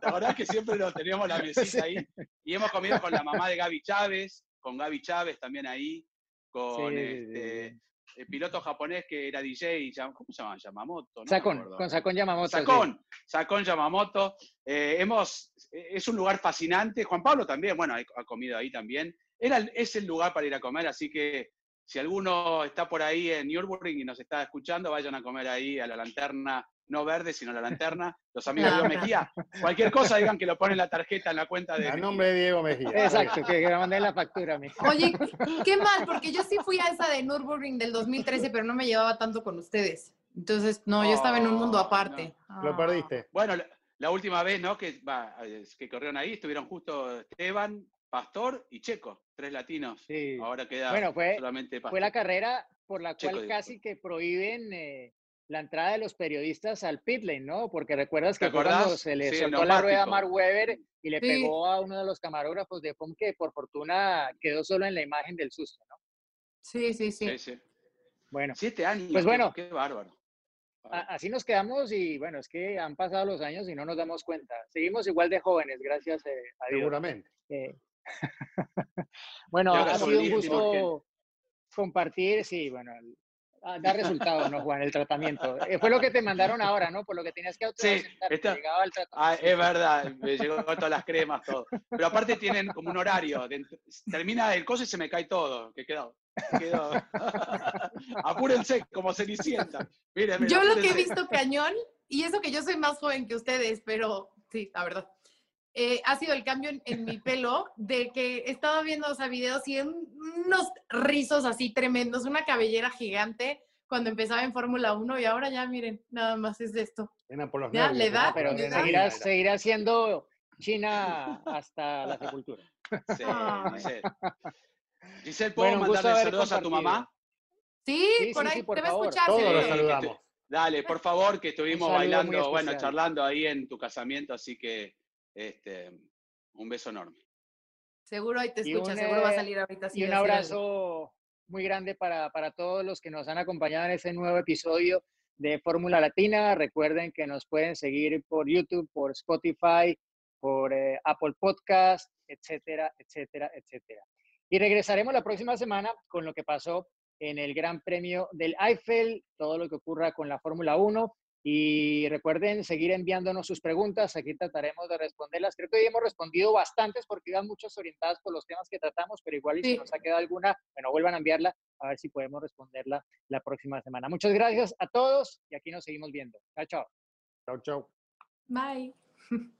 La verdad es que siempre nos teníamos la mesita ahí y hemos comido con la mamá de Gaby Chávez, con Gaby Chávez también ahí, con Sí, este. El piloto japonés que era DJ, ¿cómo se llama? Yamamoto. No Sacón, con Sacón Yamamoto. sí. Sacón, Sacón Yamamoto. Eh, hemos, es un lugar fascinante. Juan Pablo también, bueno, ha comido ahí también. Era, es el lugar para ir a comer, así que si alguno está por ahí en Nürburgring y nos está escuchando, vayan a comer ahí a la lanterna, no verde, sino la lanterna. Los amigos de Diego Mejía. Cualquier cosa digan que lo ponen la tarjeta en la cuenta de. A nombre de Diego Mejía. Exacto, que, mandé la factura a mí. Oye, qué mal, porque yo sí fui a esa de Nürburgring del 2013, pero no me llevaba tanto con ustedes. Entonces, no, yo estaba en un mundo Oh, aparte. Lo Ah. perdiste. Bueno, la, la última vez, ¿no? Que, va, es que corrieron ahí, estuvieron justo Esteban, Pastor y Checo, tres latinos. Sí. Ahora queda Bueno, fue, solamente Pastor. fue la carrera por la Checo, cual digo, casi que prohíben eh, la entrada de los periodistas al pit lane, ¿no? Porque recuerdas que ¿Te fue cuando se le Sí, soltó la rueda a. Mark Webber y le Sí. pegó a uno de los camarógrafos de FOM que por fortuna quedó solo en la imagen del susto, ¿no? Sí, sí, sí. Sí, sí. Bueno, Siete años. Pues bueno. Qué, bárbaro. así nos quedamos y bueno, es que han pasado los años y no nos damos cuenta. Seguimos igual de jóvenes, gracias eh, a Dios. Seguramente. Eh, bueno, ha sido un gusto compartir, sí, bueno, da resultados, ¿no, Juan? El tratamiento. Eh, fue lo que te mandaron ahora, ¿no? Por lo que tenías que autoaceptar, esta- llegaba el Ah, tratamiento. es verdad, me llegó con todas las cremas, todo. Pero aparte tienen como un horario. de- termina el coso y se me cae todo. Que quedó. quedó. Apúrense, como cenicienta. Miren, Yo lo que he apúrense. visto cañón, y eso que yo soy más joven que ustedes, pero sí, la verdad, eh, ha sido el cambio en, en mi pelo, de que estaba viendo, o sea, videos y en unos rizos así tremendos, una cabellera gigante cuando empezaba en Fórmula 1 y ahora ya, miren, nada más es esto. Eran por los Ya, nervios, le da, ¿no? Pero seguirás siendo China hasta la sepultura. Sí. Giselle. Giselle, ¿puedo Bueno, mandarle saludos a tu mamá? Sí, Sí, por sí, ahí sí, por te va a escuchar. Todos los saludamos. Dale, por favor, que estuvimos bailando, bueno, charlando ahí en tu casamiento, así que este, un beso enorme. Seguro ahí te escucha, un, seguro va a eh, salir ahorita. Y un abrazo muy grande para, para todos los que nos han acompañado en este nuevo episodio de Fórmula Latina. Recuerden que nos pueden seguir por YouTube, por Spotify por eh, Apple Podcast, etcétera, etcétera, etcétera. Y regresaremos la próxima semana con lo que pasó en el Gran Premio del Eiffel, todo lo que ocurra con la Fórmula 1. Y recuerden seguir enviándonos sus preguntas, aquí trataremos de responderlas. Creo que hoy hemos respondido bastantes porque iban muchas orientadas por los temas que tratamos, pero igual y si nos ha quedado alguna, bueno, vuelvan a enviarla a ver si podemos responderla la próxima semana. Muchas gracias a todos y aquí nos seguimos viendo. Chao, chao. Chao, chao. Bye.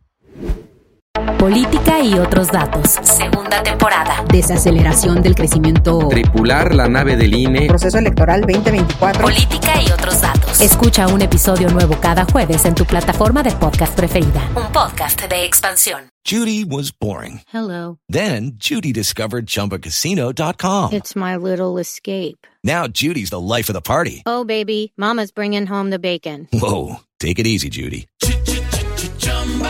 Política y otros datos. Segunda temporada. Desaceleración del crecimiento. Tripular la nave del INE. Proceso electoral 2024. Política y otros datos. Escucha un episodio nuevo cada jueves en tu plataforma de podcast preferida. Un podcast de expansión. Judy was boring. Hello. Then Judy discovered chumbacasino.com. It's my little escape. Now Judy's the life of the party. Oh, baby, Mama's bringing home the bacon. Whoa. Take it easy, Judy.